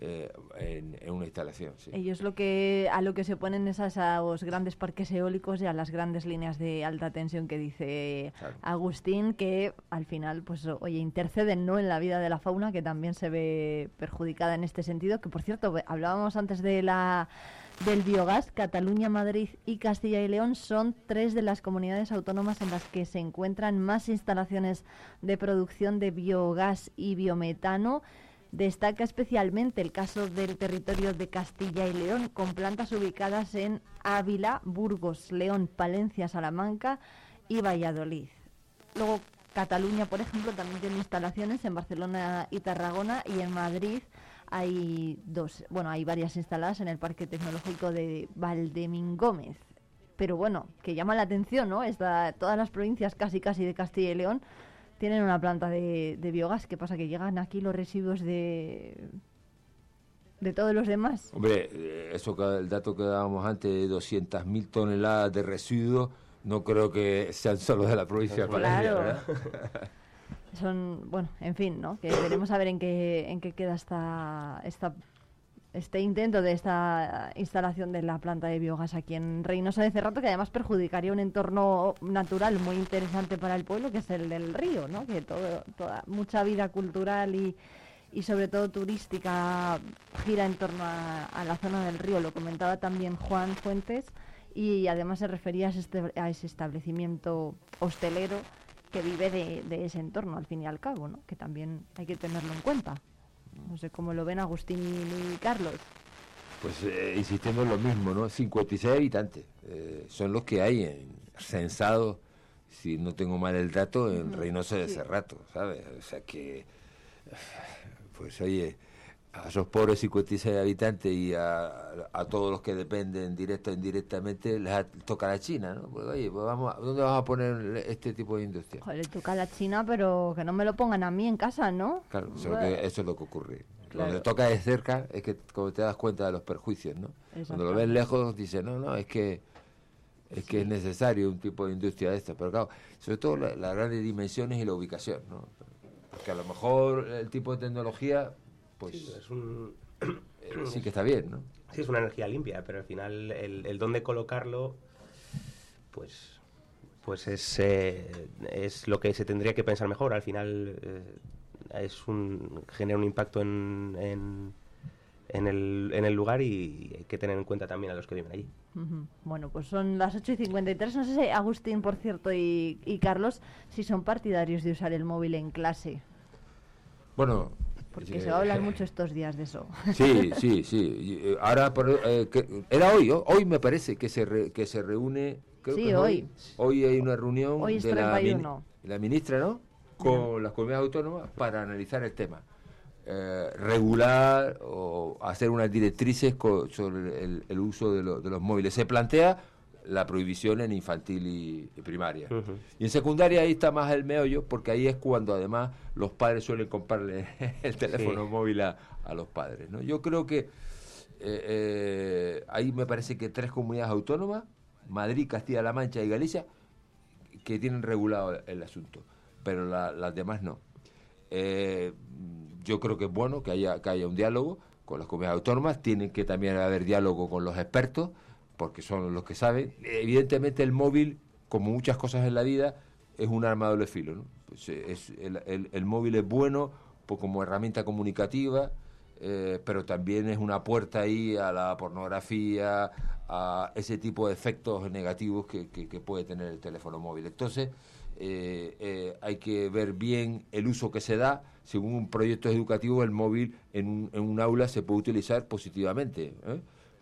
eh, en, en una instalación, sí. Ellos lo que a lo que se oponen es a esos grandes parques eólicos y a las grandes líneas de alta tensión que dice Agustín, que al final, pues oye, interceden no en la vida de la fauna, que también se ve perjudicada en este sentido. Que por cierto, hablábamos antes de la del biogás, Cataluña, Madrid y Castilla y León son tres de las comunidades autónomas en las que se encuentran más instalaciones de producción de biogás y biometano. Destaca especialmente el caso del territorio de Castilla y León, con plantas ubicadas en Ávila, Burgos, León, Palencia, Salamanca y Valladolid. Luego, Cataluña, por ejemplo, también tiene instalaciones en Barcelona y Tarragona y en Madrid hay dos, bueno, hay varias instaladas en el Parque Tecnológico de Valdemingómez. Pero bueno, que llama la atención, ¿no? Esta, todas las provincias casi casi de Castilla y León tienen una planta de, de biogás. ¿Qué pasa? Que llegan aquí los residuos de de todos los demás. Hombre, eh, eso el dato que dábamos antes de 200.000 toneladas de residuos, no creo que sean solo de la provincia de Palencia, Claro. ¿verdad? Son, bueno, en fin, ¿no? Que veremos a ver en qué, en qué queda esta, esta, este intento de esta instalación de la planta de biogás aquí en Reynosa de Cerrato, que además perjudicaría un entorno natural muy interesante para el pueblo, que es el del río, ¿no? Que todo, toda, mucha vida cultural y, y sobre todo turística gira en torno a, a la zona del río. Lo comentaba también Juan Fuentes y además se refería a ese, este- a ese establecimiento hostelero que vive de, de ese entorno, al fin y al cabo, ¿no? que también hay que tenerlo en cuenta. No sé cómo lo ven Agustín y Carlos. Pues eh, insistiendo en lo mismo, ¿no? 56 habitantes eh, son los que hay en censados, si no tengo mal el dato, en Ujú, Reynosa de. Cerrato, ¿sabes? O sea que, pues oye, a esos pobres 56 habitantes y a, a todos los que dependen directa o indirectamente les toca la China, ¿no? Pues oye, pues vamos a- ¿dónde vamos a poner este tipo de industria? Joder, toca la China, pero que no me lo pongan a mí en casa, ¿no? Claro, eso, es lo que, eso es lo que ocurre. Claro. Donde toca de cerca es que como te das cuenta de los perjuicios, ¿no? Cuando lo ves lejos dices, no, no, es que es que es necesario un tipo de industria de esta, pero claro, sobre todo la- las grandes dimensiones y la ubicación, ¿no? Porque a lo mejor el tipo de tecnología, pues Sí, es un... eh, sí que está bien, ¿no? Sí, es una energía limpia, pero al final el, el dónde colocarlo, pues, pues es, eh, es lo que se tendría que pensar mejor. Al final eh, es un, genera un impacto en, en, en el, en el lugar y hay que tener en cuenta también a los que viven allí. Bueno, pues son las 8 y 53. No sé si Agustín, por cierto, y, y Carlos, si son partidarios de usar el móvil en clase. Bueno, porque se va a hablar mucho estos días de eso. Sí, sí, sí. Eh, ahora, eh, era hoy, hoy me parece que se, que se reúne. sí, hoy. hoy. hay una reunión de la, la, ministra, ¿no? Con las comunidades autónomas para analizar el tema. Eh, regular o hacer unas directrices sobre el, uso de, de los móviles. Se plantea la prohibición en infantil y, primaria. Y en secundaria ahí está más el meollo, porque ahí es cuando además los padres suelen comprarle el teléfono móvil a, los padres. ¿no? Yo creo que eh, eh, ahí me parece que tres comunidades autónomas, Madrid, Castilla-La Mancha y Galicia, que tienen regulado el, asunto, pero las demás no. Eh, yo creo que es bueno que haya, que haya un diálogo con las comunidades autónomas, tienen que también haber diálogo con los expertos, porque son los que saben. Evidentemente el móvil, como muchas cosas en la vida, es un arma de doble filo. Pues, eh, el, móvil es bueno como herramienta comunicativa, eh, pero también es una puerta ahí a la pornografía, a ese tipo de efectos negativos que, puede tener el teléfono móvil. Entonces, eh, hay que ver bien el uso que se da. Según un proyecto educativo, el móvil en un, en un aula se puede utilizar positivamente.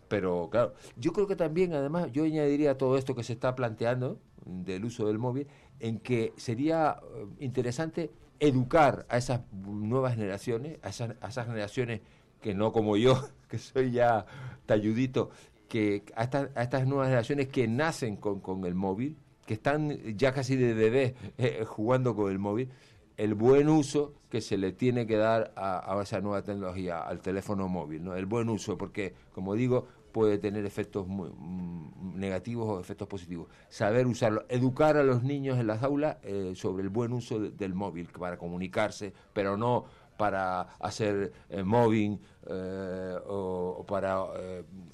Pero claro, yo creo que también, además, yo añadiría todo esto que se está planteando del uso del móvil, en que sería eh, interesante educar a esas nuevas generaciones, a esas, generaciones que no como yo, que soy ya talludito, que a, estas nuevas generaciones que nacen con, el móvil, que están ya casi de bebé eh, jugando con el móvil, el buen uso que se le tiene que dar a, a, esa nueva tecnología, al teléfono móvil, ¿no? El buen uso, porque, como digo, puede tener efectos mm, negativos o efectos positivos. Saber usarlo, educar a los niños en las aulas eh, sobre el buen uso del móvil para comunicarse, pero no para hacer eh, mobbing eh, o, para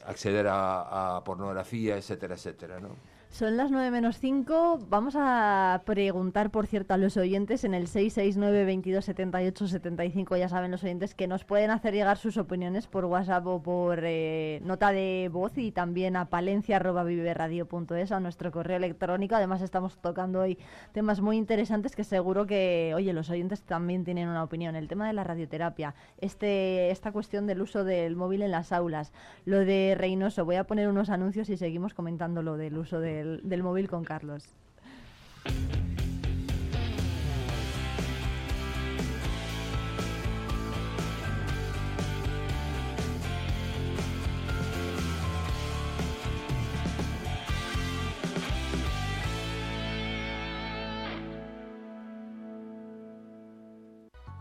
acceder a, a, pornografía, etcétera, etcétera, ¿no? Son las 9 menos 5. Vamos a preguntar, por cierto, a los oyentes en el 669 22 78 75. Ya saben los oyentes que nos pueden hacer llegar sus opiniones por WhatsApp o por eh, nota de voz y también a palencia.viveradio.es a nuestro correo electrónico. Además, estamos tocando hoy temas muy interesantes que seguro que, oye, los oyentes también tienen una opinión. El tema de la radioterapia, este, esta cuestión del uso del móvil en las aulas, lo de Reynoso. Voy a poner unos anuncios y seguimos comentando lo del uso del móvil con Carlos.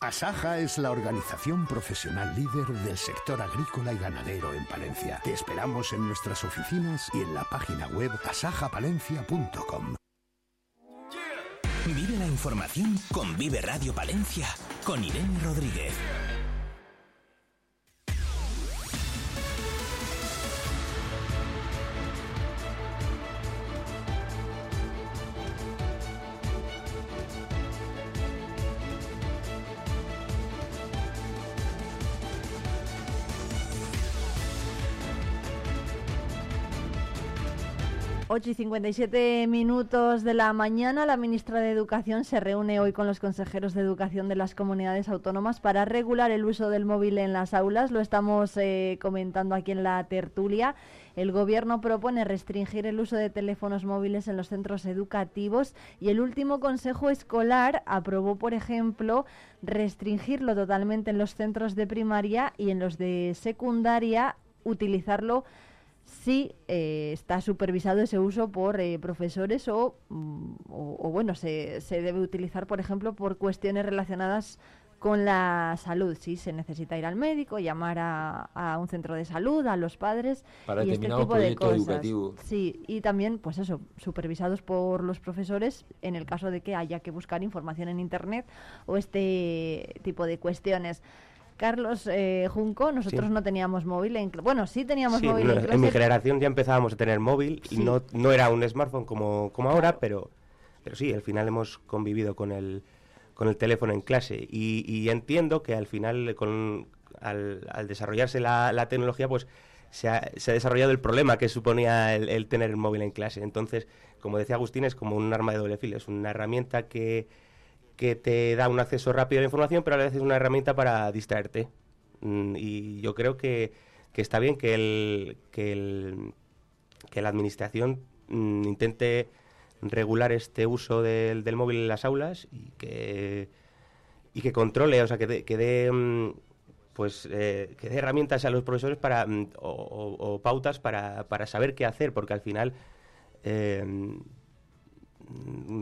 Asaja es la organización profesional líder del sector agrícola y ganadero en Palencia. Te esperamos en nuestras oficinas y en la página web asajapalencia.com. Vive la información con Vive Radio Palencia, con Irene Rodríguez. 8 y 57 minutos de la mañana, la ministra de Educación se reúne hoy con los consejeros de Educación de las comunidades autónomas para regular el uso del móvil en las aulas. Lo estamos eh, comentando aquí en la tertulia. El Gobierno propone restringir el uso de teléfonos móviles en los centros educativos y el último Consejo Escolar aprobó, por ejemplo, restringirlo totalmente en los centros de primaria y en los de secundaria, utilizarlo si eh, está supervisado ese uso por eh, profesores mm, o, o, bueno, se, se, debe utilizar, por ejemplo, por cuestiones relacionadas con la salud. Sí, se necesita ir al médico, llamar a, a un centro de salud, a los padres Para y este tipo de cosas. educativo. Sí, y también, pues eso, supervisados por los profesores en el caso de que haya que buscar información en internet o este tipo de cuestiones. Carlos eh, Junco, nosotros Sí. no teníamos móvil en bueno, sí teníamos Sí, móvil no, en en clase. mi generación ya empezábamos a tener móvil y no, no era un smartphone como, como ahora, pero, pero sí, al final hemos convivido con el, con el teléfono en clase y, y entiendo que al final con, al, al desarrollarse la, la tecnología pues se ha, se ha desarrollado el problema que suponía el, el tener el móvil en clase. Entonces, como decía Agustín, es como un arma de doble filo, es una herramienta que, que te da un acceso rápido a la información, pero a la vez es una herramienta para distraerte. Mm, Y yo creo que, que está bien que, el, que, el, que la administración mm, intente regular este uso del, del móvil en las aulas y que, y que controle, o sea, que que dé, mm, pues, eh, que dé herramientas a los profesores para, o, pautas para, para saber qué hacer, porque al final... eh,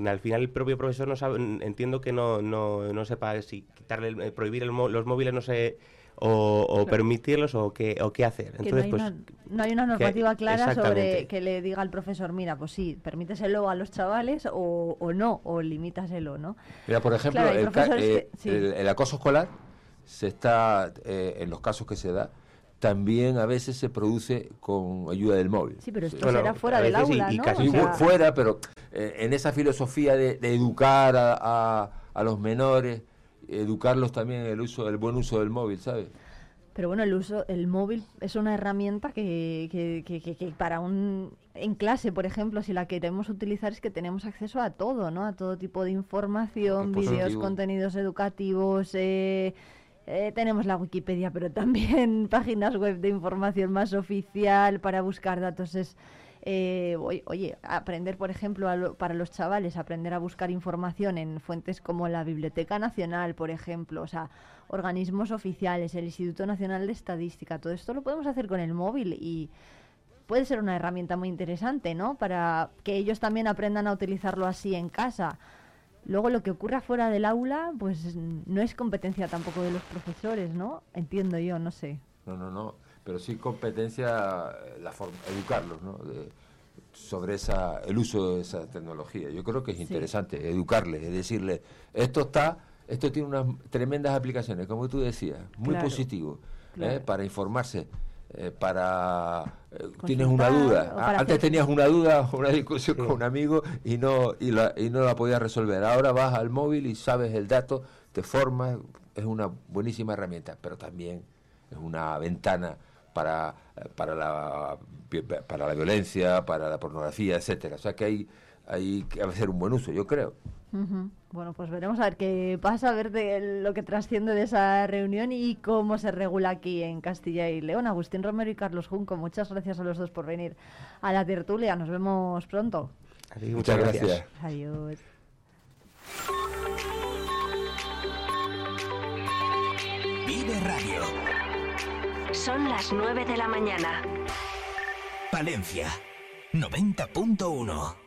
al final el propio profesor no sabe, mm, entiendo que no, no, no sepa si quitarle, el- eh, prohibir el mo- los móviles, no sé, o, o Claro. permitirlos o qué, o qué hacer. que Entonces, no, hay pues, una, no hay una que- normativa clara sobre que le diga al profesor, mira, pues sí, permíteselo a los chavales o, o no, o limítaselo, ¿no? Mira, por ejemplo, Claro, el, eh, que- sí. el- el acoso escolar se está, eh, en los casos que se da, también a veces se produce con ayuda del móvil. Sí, pero esto Bueno, será fuera del y- aula, y ¿no? casi O sea- fu- fuera, pero eh, en esa filosofía de, de educar a, a- a los menores, educarlos también en el uso, el buen uso del móvil, ¿sabes? Pero bueno, el uso, el móvil es una herramienta que, que, que- que- que para un en clase, por ejemplo, si la queremos utilizar es que tenemos acceso a todo, ¿no? A todo tipo de información, vídeos, contenidos educativos, eh, eh, tenemos la Wikipedia, pero también páginas web de información más oficial para buscar datos es eh, oye, aprender, por ejemplo, para los chavales, aprender a buscar información en fuentes como la Biblioteca Nacional, por ejemplo, o sea, organismos oficiales, el Instituto Nacional de Estadística, todo esto lo podemos hacer con el móvil y puede ser una herramienta muy interesante, ¿no? Para que ellos también aprendan a utilizarlo así en casa. Luego lo que ocurra fuera del aula, pues no es competencia tampoco de los profesores, ¿no? Entiendo yo, no sé. No, no, no, pero sí competencia eh, la forma, educarlos, ¿no? De- sobre esa, el uso de esa tecnología. Yo creo que es interesante educarles, es decirles, esto está, esto tiene unas tremendas aplicaciones, como tú decías, muy Claro, positivo, ¿eh? para informarse, eh, para eh, tienes una duda, o para A- antes hacer- tenías una duda, una discusión con un amigo y no y, la, y no la podías resolver. Ahora vas al móvil y sabes el dato, te formas, es una buenísima herramienta, pero también es una ventana para, eh, para, la, para la violencia, para la pornografía, etcétera. O sea que hay, hay que hacer un buen uso, yo creo. Ujú. Bueno, pues veremos a ver qué pasa, a ver de lo que trasciende de esa reunión y cómo se regula aquí en Castilla y León. Agustín Romero y Carlos Junco, muchas gracias a los dos por venir a la tertulia. Nos vemos pronto. Muchas gracias. Adiós. Vive Radio. Son las 9 de la mañana. Palencia 90.1